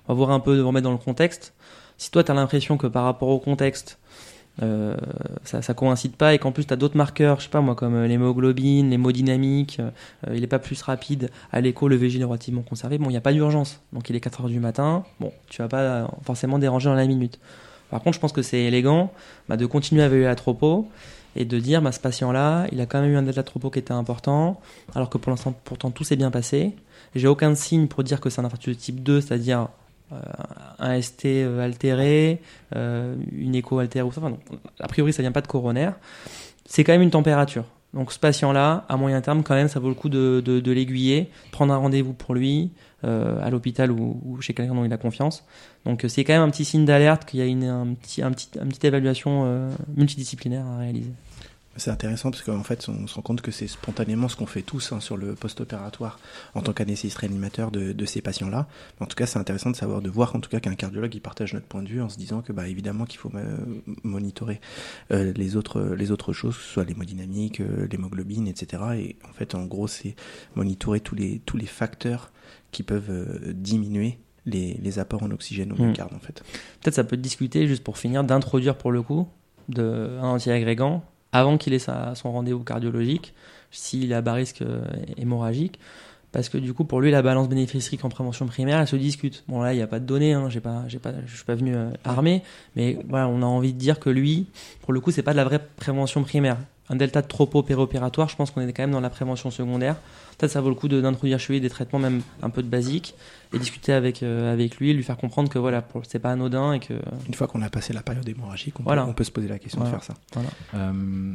Speaker 2: On va voir un peu, on remettre dans le contexte. Si toi, tu as l'impression que par rapport au contexte, euh, ça, ça coïncide pas et qu'en plus tu as d'autres marqueurs, je sais pas moi, comme euh, l'hémoglobine, l'hémodynamique, euh, il est pas plus rapide, à l'écho le VG est relativement conservé, bon, il n'y a pas d'urgence. Donc il est 4 heures du matin, bon, tu vas pas forcément déranger dans la minute. Par contre, je pense que c'est élégant bah, de continuer à évaluer la tropo et de dire bah, ce patient-là, il a quand même eu un delta tropo qui était important, alors que pour l'instant, pourtant, tout s'est bien passé. J'ai aucun signe pour dire que c'est un infarctus de type 2, c'est-à-dire un ST euh, altéré, euh, une écho altérée ou ça. Enfin. A priori, ça vient pas de coronaire. C'est quand même une température. Donc ce patient-là, à moyen terme, quand même, ça vaut le coup de, l'aiguiller, prendre un rendez-vous pour lui euh, à l'hôpital ou, chez quelqu'un dont il a confiance. Donc euh, c'est quand même un petit signe d'alerte qu'il y a une un petit, un petit, petite évaluation euh, multidisciplinaire à réaliser.
Speaker 4: C'est intéressant parce qu'en fait, on se rend compte que c'est spontanément ce qu'on fait tous hein, sur le post-opératoire en tant qu'anesthésiste réanimateur de, de ces patients-là. En tout cas, c'est intéressant de savoir, de voir en tout cas qu'un cardiologue il partage notre point de vue en se disant que, bah, évidemment, qu'il faut euh, monitorer euh, les autres les autres choses, que ce soit l'hémodynamique, euh, l'hémoglobine, etc. Et en fait, en gros, c'est monitorer tous les tous les facteurs qui peuvent euh, diminuer les, les apports en oxygène au
Speaker 2: Mm.
Speaker 4: myocarde, en fait.
Speaker 2: Peut-être ça peut te discuter, juste pour finir, d'introduire pour le coup de, un antiagrégant avant qu'il ait sa, son rendez-vous cardiologique, s'il a bas risque euh, hémorragique. Parce que du coup, pour lui, la balance bénéfice-risque en prévention primaire, elle se discute. Bon, là, il n'y a pas de données, hein, j'ai pas, j'ai pas, je suis pas venu euh, armé, mais voilà, on a envie de dire que lui, pour le coup, c'est pas de la vraie prévention primaire. Un delta de tropo péropératoire, je pense qu'on est quand même dans la prévention secondaire. Peut-être ça vaut le coup d'introduire chez lui des traitements même un peu de basiques et discuter avec, euh, avec lui, lui faire comprendre que voilà, c'est pas anodin et que
Speaker 4: Une fois qu'on a passé la période hémorragique, on,
Speaker 2: Voilà.
Speaker 4: peut, on peut se poser la question
Speaker 2: Voilà.
Speaker 4: de faire ça.
Speaker 1: Euh,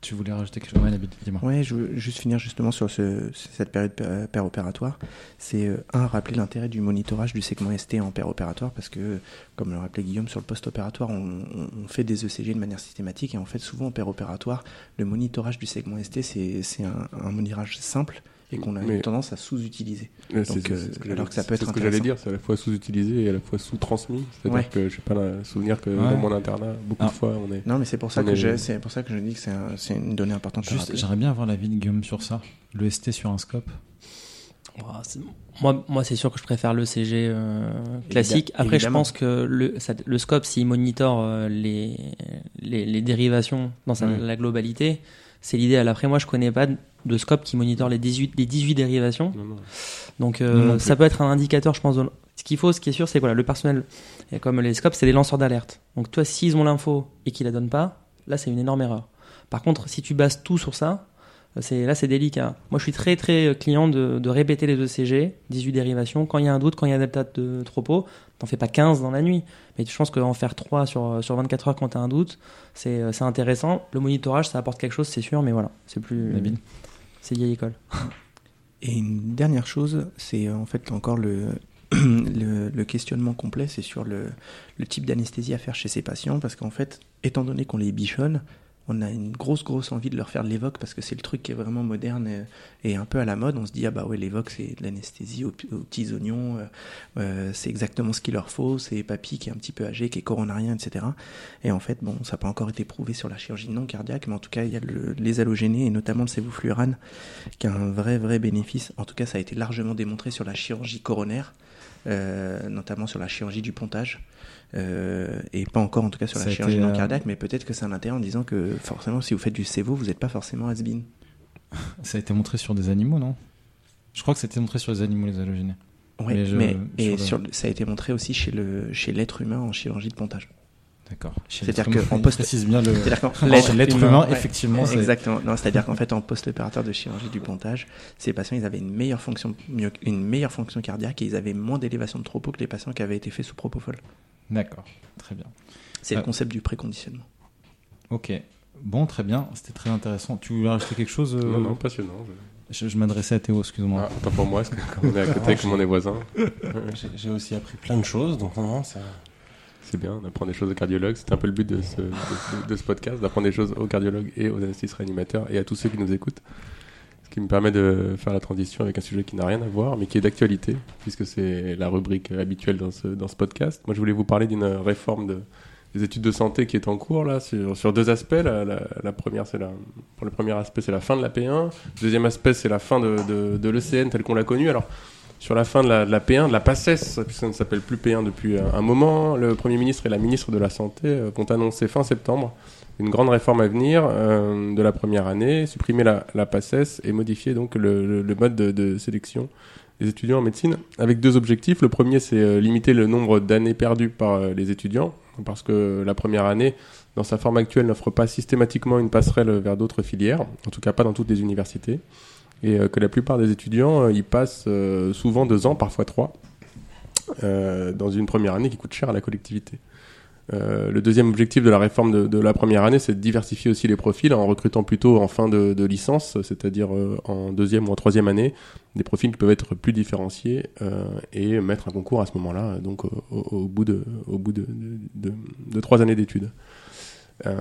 Speaker 1: tu voulais rajouter quelque chose Ouais, dis-moi.
Speaker 4: Ouais, je veux juste finir justement sur ce, cette période pé- péropératoire. C'est euh, un rappeler l'intérêt du monitorage du segment ST en péropératoire parce que, comme le rappelait Guillaume, sur le post-opératoire, on, fait des ECG de manière systématique et en fait souvent en péropératoire, le monitorage du segment ST c'est un, un simple et qu'on a
Speaker 3: Mais-
Speaker 4: une tendance à sous-utiliser.
Speaker 3: Ouais,
Speaker 4: euh,
Speaker 3: c'est ce que
Speaker 4: alors
Speaker 3: j'allais-
Speaker 4: que ça peut être
Speaker 3: ce que j'allais dire, c'est à la fois sous-utilisé et à la fois sous-transmis. C'est-à-dire
Speaker 4: Ouais.
Speaker 3: que j'ai pas le souvenir que
Speaker 1: Ouais.
Speaker 3: dans mon internat, beaucoup
Speaker 1: Ah.
Speaker 3: de fois, on est.
Speaker 4: Non, mais c'est pour ça que
Speaker 3: est-
Speaker 4: je c'est pour ça que je dis que c'est un- c'est une donnée importante
Speaker 1: Juste, j'aimerais bien avoir l'avis de Guillaume sur ça. Le ST sur un scope.
Speaker 2: Moi, moi c'est sûr que je préfère le CG euh, classique.
Speaker 4: Évidemment.
Speaker 2: Après, je pense que le, ça- le scope, s'il monitore euh, les, les, les dérivations dans sa, la globalité, c'est l'idéal. Après, moi, je connais pas de- scope qui monitore les 18, les 18 dérivations.
Speaker 3: Non, non.
Speaker 2: Donc, euh,
Speaker 1: non
Speaker 2: ça peut être un indicateur, je pense. de- Ce qu'il faut, ce qui est sûr, c'est que voilà, le personnel, et comme les scopes, c'est des lanceurs d'alerte. Donc, toi, s'ils ont l'info et qu'ils la donnent pas, là, c'est une énorme erreur. Par contre, si tu bases tout sur ça, là, c'est délicat. Moi, je suis très, très client de, de répéter les ECG, 18 dérivations. Quand il y a un doute, quand il y a un delta de tropo, t'en fais pas 15 dans la nuit. Mais je pense qu'en faire 3 sur, sur 24 heures quand tu as un doute, c'est c'est intéressant. Le monitorage, ça apporte quelque chose, c'est sûr, mais voilà, c'est plus. C'est vieille école.
Speaker 4: Et une dernière chose, c'est euh, en fait encore le, le, le questionnement complet, c'est sur le, le type d'anesthésie à faire chez ces patients, parce qu'en fait, étant donné qu'on les bichonne, on a une grosse grosse envie de leur faire de l'évoque parce que c'est le truc qui est vraiment moderne et, un peu à la mode. On se dit ah bah ouais l'évoque c'est de l'anesthésie aux, petits oignons, euh, euh, c'est exactement ce qu'il leur faut. C'est papy qui est un petit peu âgé, qui est coronarien, etc. Et en fait bon ça n'a pas encore été prouvé sur la chirurgie non cardiaque, mais en tout cas il y a le, les halogénés et notamment le sévoflurane qui a un vrai vrai bénéfice. En tout cas ça a été largement démontré sur la chirurgie coronaire, euh, notamment sur la chirurgie du pontage. Euh, et pas encore en tout cas sur
Speaker 1: Ça
Speaker 4: la chirurgie
Speaker 1: été,
Speaker 4: non
Speaker 1: euh,
Speaker 4: cardiaque, mais peut-être que c'est un intérêt en disant que forcément si vous faites du CEVO, vous n'êtes pas forcément has-been.
Speaker 1: Ça a été montré sur des animaux, non? Je crois que ça a été montré sur les animaux, les halogénés.
Speaker 4: Ouais,
Speaker 1: Mais
Speaker 4: mais,
Speaker 1: je-
Speaker 4: et
Speaker 1: sur
Speaker 4: sur
Speaker 1: le-
Speaker 4: le- ça a été montré aussi chez le chez l'être humain en chirurgie de pontage.
Speaker 1: D'accord.
Speaker 4: C'est-à-dire
Speaker 1: l'être
Speaker 4: que en
Speaker 1: humain,
Speaker 4: post-
Speaker 1: il précise bien le.
Speaker 4: Qu'en
Speaker 1: l'être humain,
Speaker 4: ouais.
Speaker 1: effectivement.
Speaker 4: Exactement. Non, c'est-à-dire qu'en fait, en post-opérateur de chirurgie du pontage, ces patients, ils avaient une meilleure fonction, une meilleure fonction cardiaque et ils avaient moins d'élévation de tropo que les patients qui avaient été faits sous propofol.
Speaker 1: D'accord. Très bien.
Speaker 4: C'est le concept du préconditionnement.
Speaker 1: Ok. Bon, très bien. C'était très intéressant. Tu voulais rajouter quelque chose euh,
Speaker 3: Non, non, passionnant.
Speaker 1: Je, je m'adressais à Théo, excuse-moi.
Speaker 3: Ah, pour moi, parce que comme on est à côté, comme on est voisins,
Speaker 5: J'ai- aussi appris plein de choses, donc non, non, ça...
Speaker 3: c'est bien, on apprend des choses aux cardiologues. C'était un peu le but de ce, de ce- de ce podcast, d'apprendre des choses aux cardiologues et aux anesthésistes réanimateurs et à tous ceux qui nous écoutent. Qui me permet de faire la transition avec un sujet qui n'a rien à voir, mais qui est d'actualité, puisque c'est la rubrique habituelle dans ce, dans ce podcast. Moi, je voulais vous parler d'une réforme de, des études de santé qui est en cours, là, sur, deux aspects. La, première, c'est la, pour le premier aspect, c'est la fin de la P1. Le deuxième aspect, c'est la fin de, de, l'ECN tel qu'on l'a connu. Alors, sur la fin de la, de la P1, de la PACES, puisque ça ne s'appelle plus P1 depuis un, un moment, le Premier ministre et la ministre de la Santé euh, vont annoncer fin septembre une grande réforme à venir euh, de la première année, supprimer la, la PACES et modifier donc le, le- le mode de, de sélection des étudiants en médecine avec deux objectifs. Le premier, c'est euh, limiter le nombre d'années perdues par euh, les étudiants, parce que la première année, dans sa forme actuelle, n'offre pas systématiquement une passerelle vers d'autres filières, en tout cas pas dans toutes les universités, et euh, que la plupart des étudiants euh, y passent souvent deux ans, parfois trois, dans une première année qui coûte cher à la collectivité. Euh, le deuxième objectif de la réforme de, de la première année, c'est de diversifier aussi les profils en recrutant plutôt en fin de, de licence, c'est-à-dire euh, en deuxième ou en troisième année, des profils qui peuvent être plus différenciés euh, et mettre un concours à ce moment-là, donc au, au- bout de, au bout de, de, trois années d'études. Euh,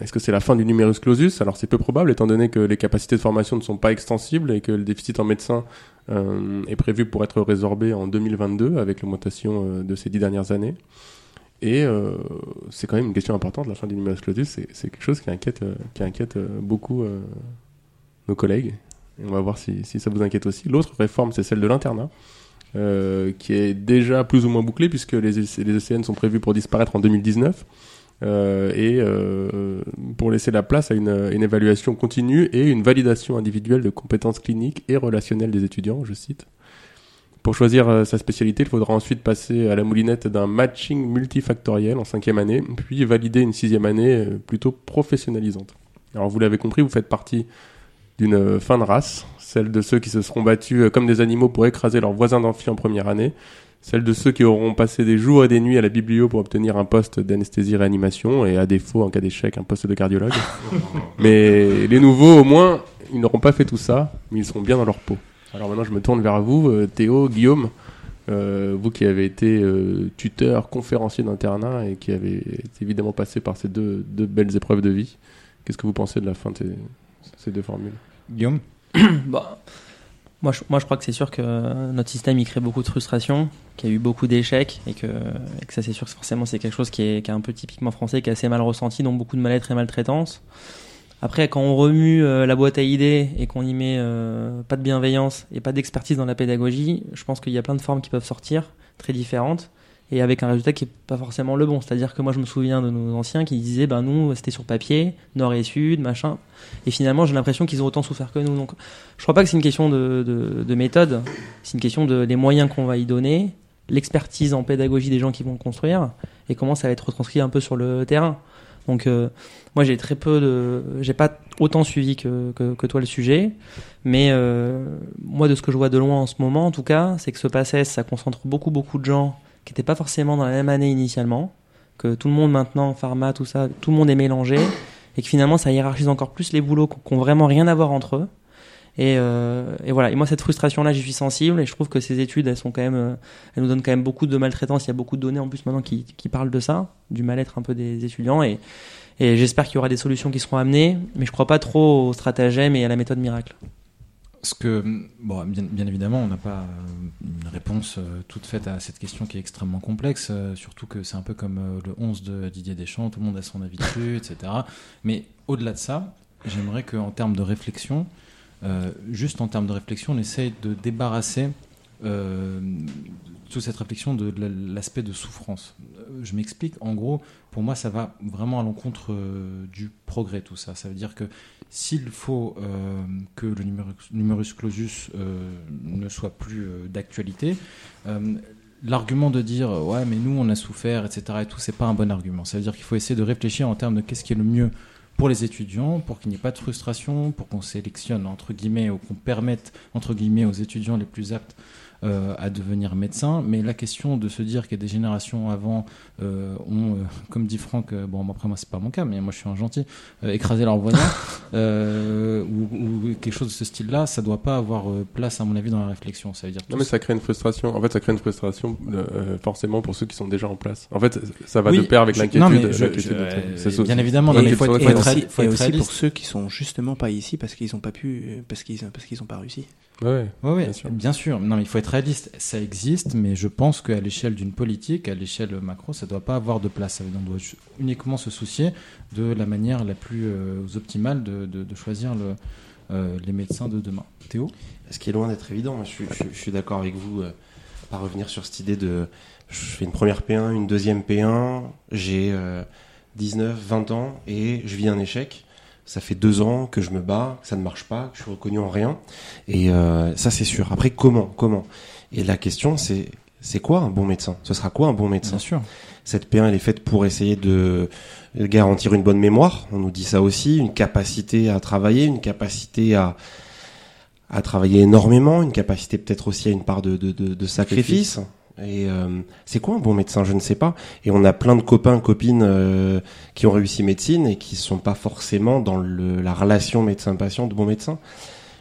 Speaker 3: Est-ce que c'est la fin du numerus clausus? Alors c'est peu probable, étant donné que les capacités de formation ne sont pas extensibles et que le déficit en médecins euh, est prévu pour être résorbé en 2022 avec l'augmentation de ces dix dernières années. Et euh, c'est quand même une question importante, la fin du numerus clausus, c'est quelque chose qui inquiète, euh, qui inquiète euh, beaucoup nos collègues. On va voir si, ça vous inquiète aussi. L'autre réforme, c'est celle de l'internat, qui est déjà plus ou moins bouclée, puisque les, EC les ECN sont prévus pour disparaître en 2019. euh, et pour laisser la place à une évaluation continue et une validation individuelle de compétences cliniques et relationnelles des étudiants, je cite. Pour choisir euh, sa spécialité, il faudra ensuite passer à la moulinette d'un matching multifactoriel en cinquième année, puis valider une sixième année euh, plutôt professionnalisante. Alors vous l'avez compris, vous faites partie d'une euh, fin de race, celle de ceux qui se seront battus comme des animaux pour écraser leurs voisins d'amphi en première année, celle de ceux qui auront passé des jours et des nuits à la biblio pour obtenir un poste d'anesthésie-réanimation et à défaut, en cas d'échec, un poste de cardiologue. mais les nouveaux, au moins, ils n'auront pas fait tout ça, mais ils seront bien dans leur peau. Alors maintenant, je me tourne vers vous, euh, Théo, Guillaume, euh, vous qui avez été euh, tuteur, conférencier d'internat et qui avez évidemment passé par ces deux, deux belles épreuves de vie. Qu'est-ce que vous pensez de la fin de ces, ces deux formules?
Speaker 1: Guillaume?
Speaker 2: Bah, moi, je, moi, je crois que c'est sûr que notre système il crée beaucoup de frustration, qu'il y a eu beaucoup d'échecs et que, et que ça, c'est sûr que forcément, c'est quelque chose qui est, qui est un peu typiquement français, qui est assez mal ressenti, donc beaucoup de mal-être et maltraitance. Après, quand on remue euh, la boîte à idées et qu'on y met euh, pas de bienveillance et pas d'expertise dans la pédagogie, je pense qu'il y a plein de formes qui peuvent sortir, très différentes, et avec un résultat qui est pas forcément le bon. C'est-à-dire que moi, je me souviens de nos anciens qui disaient, ben nous, c'était sur papier, nord et sud, machin. Et finalement, j'ai l'impression qu'ils ont autant souffert que nous. Donc, je crois pas que c'est une question de, de, de méthode, c'est une question de les moyens qu'on va y donner, l'expertise en pédagogie des gens qui vont construire, et comment ça va être retranscrit un peu sur le terrain. Donc, euh, moi, j'ai très peu de, j'ai pas autant suivi que, que, que toi le sujet, mais euh, moi, de ce que je vois de loin en ce moment, en tout cas, c'est que ce PACES, ça concentre beaucoup, beaucoup de gens qui n'étaient pas forcément dans la même année initialement, que tout le monde maintenant, pharma, tout ça, tout le monde est mélangé, et que finalement, ça hiérarchise encore plus les boulots qui ont vraiment rien à voir entre eux. Et, euh, et voilà. Et moi, cette frustration-là, j'y suis sensible. Et je trouve que ces études, elles sont quand même, euh, elles nous donnent quand même beaucoup de maltraitance. Il y a beaucoup de données en plus maintenant qui, parlent de ça, du mal-être un peu des étudiants. Et, j'espère qu'il y aura des solutions qui seront amenées. Mais je crois pas trop au stratagème et à la méthode miracle.
Speaker 1: Ce que, bon, bien, bien évidemment, on n'a pas euh, une réponse toute faite à cette question qui est extrêmement complexe, surtout que c'est un peu comme le 11 de Didier Deschamps, tout le monde a son avis dessus, etc. Mais au-delà de ça, j'aimerais qu'en termes de réflexion, euh, juste en termes de réflexion, on essaye de débarrasser euh, toute cette réflexion de, l'aspect de souffrance. Euh, Je m'explique, en gros, pour moi, ça va vraiment à l'encontre du progrès, tout ça. Ça veut dire que s'il faut que le numerus, numerus clausus ne soit plus d'actualité, l'argument de dire ouais mais nous on a souffert etc et tout c'est pas un bon argument ça veut dire qu'il faut essayer de réfléchir en termes de qu'est-ce qui est le mieux pour les étudiants pour qu'il n'y ait pas de frustration pour qu'on sélectionne entre guillemets ou qu'on permette entre guillemets aux étudiants les plus aptes euh, à devenir médecin. Mais la question de se dire que des générations avant euh, ont, euh, comme dit Franck, euh, bon après moi c'est pas mon cas, mais moi je suis un gentil, euh, écrasé leur voisin euh, ou, ou quelque chose de ce style-là, ça doit pas avoir euh, place à mon avis dans la réflexion. Ça veut dire
Speaker 3: Non mais ça crée une frustration. En fait, ça crée une frustration euh, forcément pour ceux qui sont déjà en place. En fait, ça va
Speaker 1: Oui,
Speaker 3: de pair avec l'inquiétude.
Speaker 1: euh, bien évidemment,
Speaker 3: c'est-
Speaker 1: non, mais
Speaker 3: c'est-
Speaker 1: faut faut faut être
Speaker 4: aussi pour ceux qui sont justement pas ici parce qu'ils ont pas pu, parce qu'ils parce qu'ils ont pas réussi.
Speaker 3: Ouais.
Speaker 1: Oui, oui,
Speaker 3: Bien sûr.
Speaker 1: bien sûr. Non, mais il faut être réaliste. Ça existe, mais je pense qu'à l'échelle d'une politique, à l'échelle macro, ça ne doit pas avoir de place. Qu'on doit uniquement se soucier de la manière la plus euh, optimale de, de- de choisir le, euh, les médecins de demain. Théo?
Speaker 5: Ce qui est loin d'être évident. Moi, je suis, je suis- je suis d'accord avec vous. Euh, à revenir sur cette idée de. Je fais une première P1, une deuxième P1. J'ai euh, 19, 20 ans et je vis un échec. Ça fait deux ans que je me bats, que ça ne marche pas, que je suis reconnu en rien. Et euh, ça, c'est sûr. Après, comment Comment? Et la question, c'est c'est quoi un bon médecin? Ce sera quoi un bon médecin?
Speaker 1: Bien sûr.
Speaker 5: Cette P1, elle est faite pour essayer de garantir une bonne mémoire. On nous dit ça aussi, une capacité à travailler, une capacité à à travailler énormément, une capacité peut-être aussi à une part de, de, de, de sacrifice. Et euh, c'est quoi un bon médecin? Je ne sais pas. Et on a plein de copains, copines euh, qui ont réussi médecine et qui sont pas forcément dans le, la relation médecin-patient de bon médecin.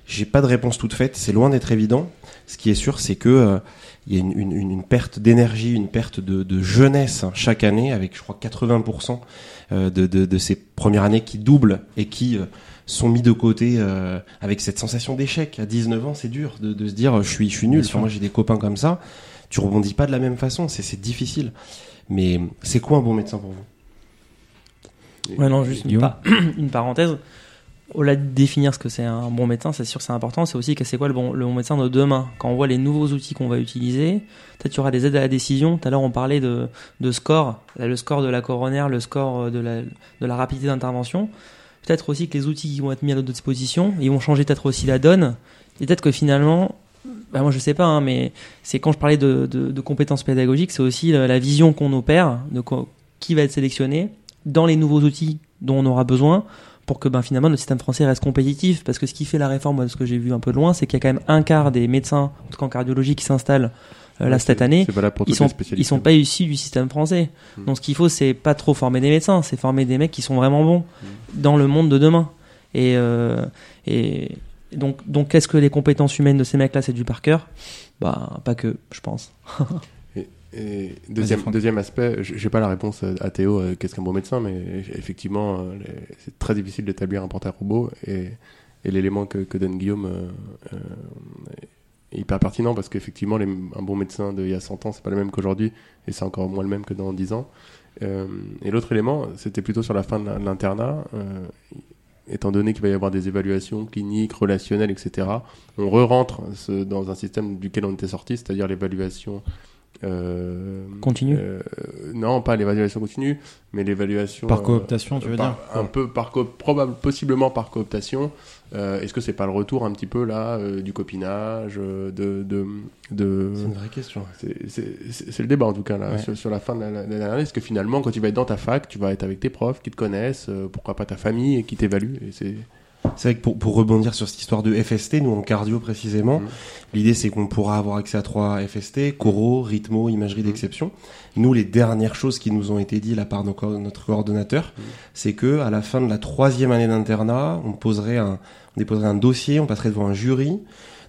Speaker 5: J'ai pas de réponse toute faite. C'est loin d'être évident. Ce qui est sûr, c'est que euh, il y a une, une, une- perte d'énergie, une perte de, de jeunesse hein, chaque année, avec je crois 80% euh, de, de, de ces premières années qui doublent et qui euh, sont mis de côté euh, avec cette sensation d'échec. À 19 ans, c'est dur de, de se dire je suis, je suis nul. Enfin, moi, j'ai des copains comme ça. Tu rebondis pas de la même façon. C'est, difficile. Mais c'est quoi un bon médecin pour vous?
Speaker 2: Ouais, non, juste une,
Speaker 1: Guillaume
Speaker 2: pa- une parenthèse. Au-delà de définir ce que c'est un bon médecin, c'est sûr que c'est important. C'est aussi que c'est quoi le bon, le bon médecin de demain? Quand on voit les nouveaux outils qu'on va utiliser, peut-être il y aura des aides à la décision. Tout à l'heure, on parlait de, de score. Là, le score de la coronaire, le score de la, de la rapidité d'intervention. Peut-être aussi que les outils qui vont être mis à notre disposition, ils vont changer peut-être aussi la donne. Et peut-être que finalement, bah moi je sais pas, hein, mais c'est quand je parlais de, de, de compétences pédagogiques, c'est aussi la, vision qu'on opère, de quoi- qui va être sélectionné dans les nouveaux outils dont on aura besoin pour que ben, finalement notre système français reste compétitif. Parce que ce qui fait la réforme, moi, de ce que j'ai vu un peu de loin, c'est qu'il y a quand même un quart des médecins, en tout cas en cardiologie, qui s'installent euh, là cette année. Ils sont, ils sont pas issus du système français.
Speaker 3: Mm.
Speaker 2: Donc ce qu'il faut, c'est pas trop former des médecins, c'est former des mecs qui sont vraiment bons dans le monde de demain. Et, euh, et donc, donc qu'est-ce que les compétences humaines de ces mecs-là, c'est du par cœur? Bah, pas que, je pense.
Speaker 3: Et deuxième, deuxième aspect, j'ai pas la réponse à Théo, euh, qu'est-ce qu'un bon médecin, mais effectivement, euh, c'est très difficile d'établir un portrait robot et, et l'élément que, que donne Guillaume euh, est hyper pertinent parce qu'effectivement, un bon médecin d'il y a 100 ans, c'est pas le même qu'aujourd'hui et c'est encore moins le même que dans 10 ans. Euh, et l'autre élément, c'était plutôt sur la fin de l'internat. euh, étant donné qu'il va y avoir des évaluations cliniques, relationnelles, etc., on re-rentre ce- dans un système duquel on était sorti, c'est-à-dire l'évaluation euh,
Speaker 2: Continue.
Speaker 3: euh, Non, pas l'évaluation continue, mais l'évaluation
Speaker 1: Par
Speaker 3: euh,
Speaker 1: cooptation, tu veux
Speaker 3: par-
Speaker 1: dire?
Speaker 3: Un peu par co- probable, possiblement par cooptation. Euh, Est-ce que c'est pas le retour un petit peu là euh, du copinage, euh, de de de
Speaker 5: C'est une vraie question.
Speaker 3: c'est- le débat en tout cas là
Speaker 5: Ouais.
Speaker 3: sur, sur la fin de la, la- la dernière année. Est-ce que finalement, quand tu vas être dans ta fac, tu vas être avec tes profs qui te connaissent, pourquoi pas ta famille et qui t'évaluent et c'est
Speaker 5: C'est vrai que pour, pour rebondir sur cette histoire de FST, nous en cardio précisément,
Speaker 3: Mhm.
Speaker 5: l'idée c'est qu'on pourra avoir accès à trois FST, Coro, Rythmo, Imagerie
Speaker 3: Mhm.
Speaker 5: d'exception. Nous, les dernières choses qui nous ont été dites là par nos notre coordonnateur,
Speaker 3: Mhm.
Speaker 5: c'est que à la fin de la troisième année d'internat, on poserait un, on déposerait un dossier, on passerait devant un jury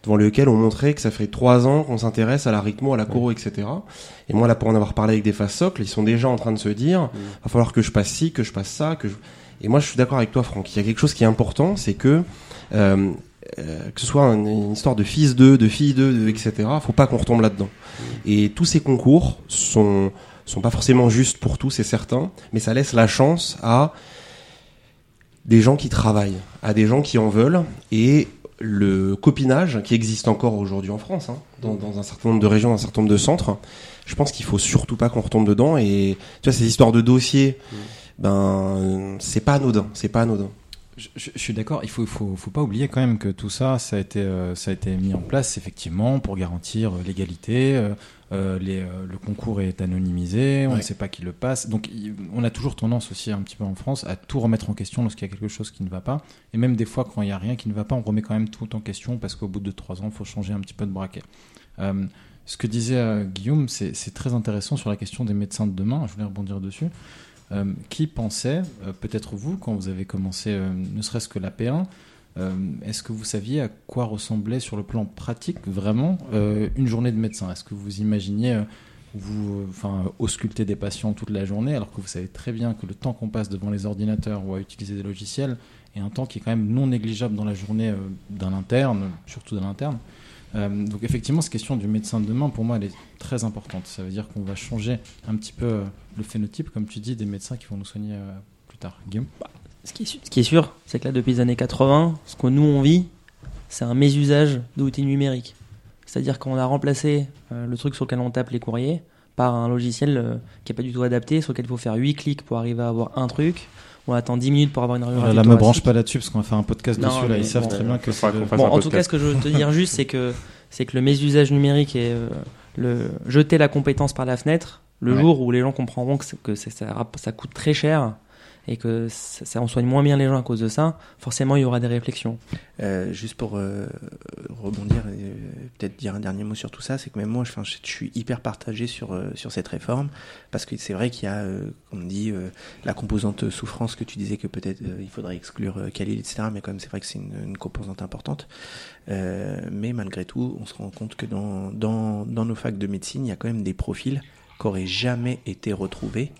Speaker 5: devant lequel on montrait que ça fait trois ans qu'on s'intéresse à la rythmo, à la coro, etc. Et moi, là, pour en avoir parlé avec des faces socles, ils sont déjà en train de se dire, va falloir que je passe ci, que je passe ça, que je... Et moi, je suis d'accord avec toi, Franck. Il y a quelque chose qui est important, c'est que euh, euh, que ce soit une, histoire de fils 2, de fille 2, de, etc. Faut pas qu'on retombe là-dedans. Et tous ces concours sont sont pas forcément justes pour tous, c'est certain, mais ça laisse la chance à des gens qui travaillent, à des gens qui en veulent, et le copinage qui existe encore aujourd'hui en France, hein, dans, dans un certain nombre de régions, dans un certain nombre de centres, je pense qu'il faut surtout pas qu'on retombe dedans. Et tu vois, ces histoires de dossiers, ben, c'est pas anodin, c'est pas anodin.
Speaker 1: Je, je- je suis d'accord. Il faut, faut, faut pas oublier quand même que tout ça, ça a été, euh, ça a été mis en place effectivement pour garantir euh, l'égalité. euh, les, le concours est anonymisé, on
Speaker 5: Ouais.
Speaker 1: ne sait pas qui le passe. Donc, il- on a toujours tendance aussi un petit peu en France à tout remettre en question lorsqu'il y a quelque chose qui ne va pas. Et même des fois, quand il n'y a rien qui ne va pas, on remet quand même tout en question parce qu'au bout de trois ans, il faut changer un petit peu de braquet. Ce que disait Guillaume, c'est très intéressant sur la question des médecins de demain. Je voulais rebondir dessus. Euh, qui pensait, euh, peut-être vous, quand vous avez commencé euh, ne serait-ce que la P1, euh, est-ce que vous saviez à quoi ressemblait sur le plan pratique vraiment une journée de médecin? Est-ce que vous imaginiez vous enfin, ausculter des patients toute la journée alors que vous savez très bien que le temps qu'on passe devant les ordinateurs ou à utiliser des logiciels est un temps qui est quand même non négligeable dans la journée d'un interne, surtout d'un interne? Euh, donc effectivement, cette question du médecin de demain, pour moi, elle est très importante. Ça veut dire qu'on va changer un petit peu euh, le phénotype, comme tu dis, des médecins qui vont nous soigner euh, plus tard. Guillaume?
Speaker 2: Ce qui est, su- ce qui est sûr, c'est que là, depuis les années 80, ce que nous on vit, c'est un mésusage d'outils numériques. C'est-à-dire qu'on a remplacé le truc sur lequel on tape les courriers par un logiciel qui n'est pas du tout adapté, sur lequel il faut faire 8 clics pour arriver à avoir un truc. On attend 10 minutes pour avoir une
Speaker 1: Oh
Speaker 2: radiographie
Speaker 1: là, me branche pas là-dessus parce qu'on va faire un podcast
Speaker 2: Non,
Speaker 1: dessus. Là, ils savent
Speaker 2: bon,
Speaker 1: très bien que c'est
Speaker 2: Bon, en tout cas, ce que je veux te dire juste, c'est que c'est que le mésusage numérique et euh, le jeter la compétence par la fenêtre, le
Speaker 1: Ouais.
Speaker 2: jour où les gens comprendront que, que ça, ça coûte très cher et que ça, ça- soigne moins bien les gens à cause de ça, forcément il y aura des réflexions.
Speaker 4: Euh, juste pour euh, rebondir euh, peut-être dire un dernier mot sur tout ça, c'est que même moi, je, suis hyper partagé sur, euh, sur cette réforme, parce que c'est vrai qu'il y a, comme on dit, la composante souffrance que tu disais que peut-être il faudrait exclure Khalil, etc. Mais quand même, c'est vrai que c'est une, composante importante. Mais malgré tout, on se rend compte que dans, dans, dans nos facs de médecine, il y a quand même des profils qui auraient jamais été retrouvés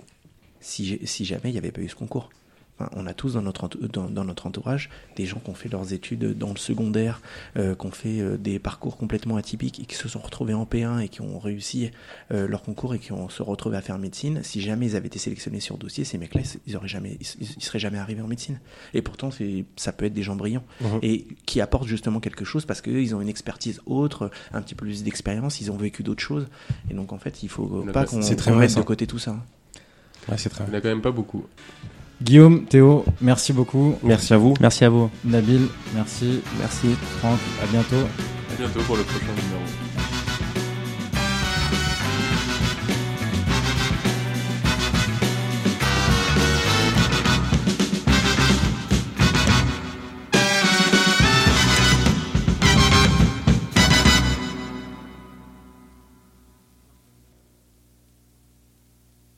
Speaker 4: si, jamais il n'y avait pas eu ce concours. Enfin, on a tous dans notre, dans, dans notre entourage des gens qui ont fait leurs études dans le secondaire, euh, qui ont fait euh, des parcours complètement atypiques et qui se sont retrouvés en P1 et qui ont réussi euh, leur concours et qui ont se retrouvés à faire médecine. Si jamais ils avaient été sélectionnés sur dossier, ces mecs-là, ils auraient jamais, ils, ils seraient jamais arrivés en médecine. Et pourtant, ça peut être des gens brillants et qui apportent justement quelque chose parce qu'eux, ils ont une expertise autre, un petit peu plus d'expérience, ils ont vécu d'autres choses. Et donc, en fait, il faut
Speaker 3: On a
Speaker 4: pas qu'on, mette de côté tout ça.
Speaker 5: Ouais, c'est très
Speaker 3: Il n'y en a quand même pas beaucoup.
Speaker 1: Guillaume, Théo, merci beaucoup.
Speaker 5: Merci à vous.
Speaker 2: Merci à vous.
Speaker 1: Nabil, merci.
Speaker 4: Merci.
Speaker 1: Franck, à bientôt.
Speaker 3: À bientôt pour le prochain numéro.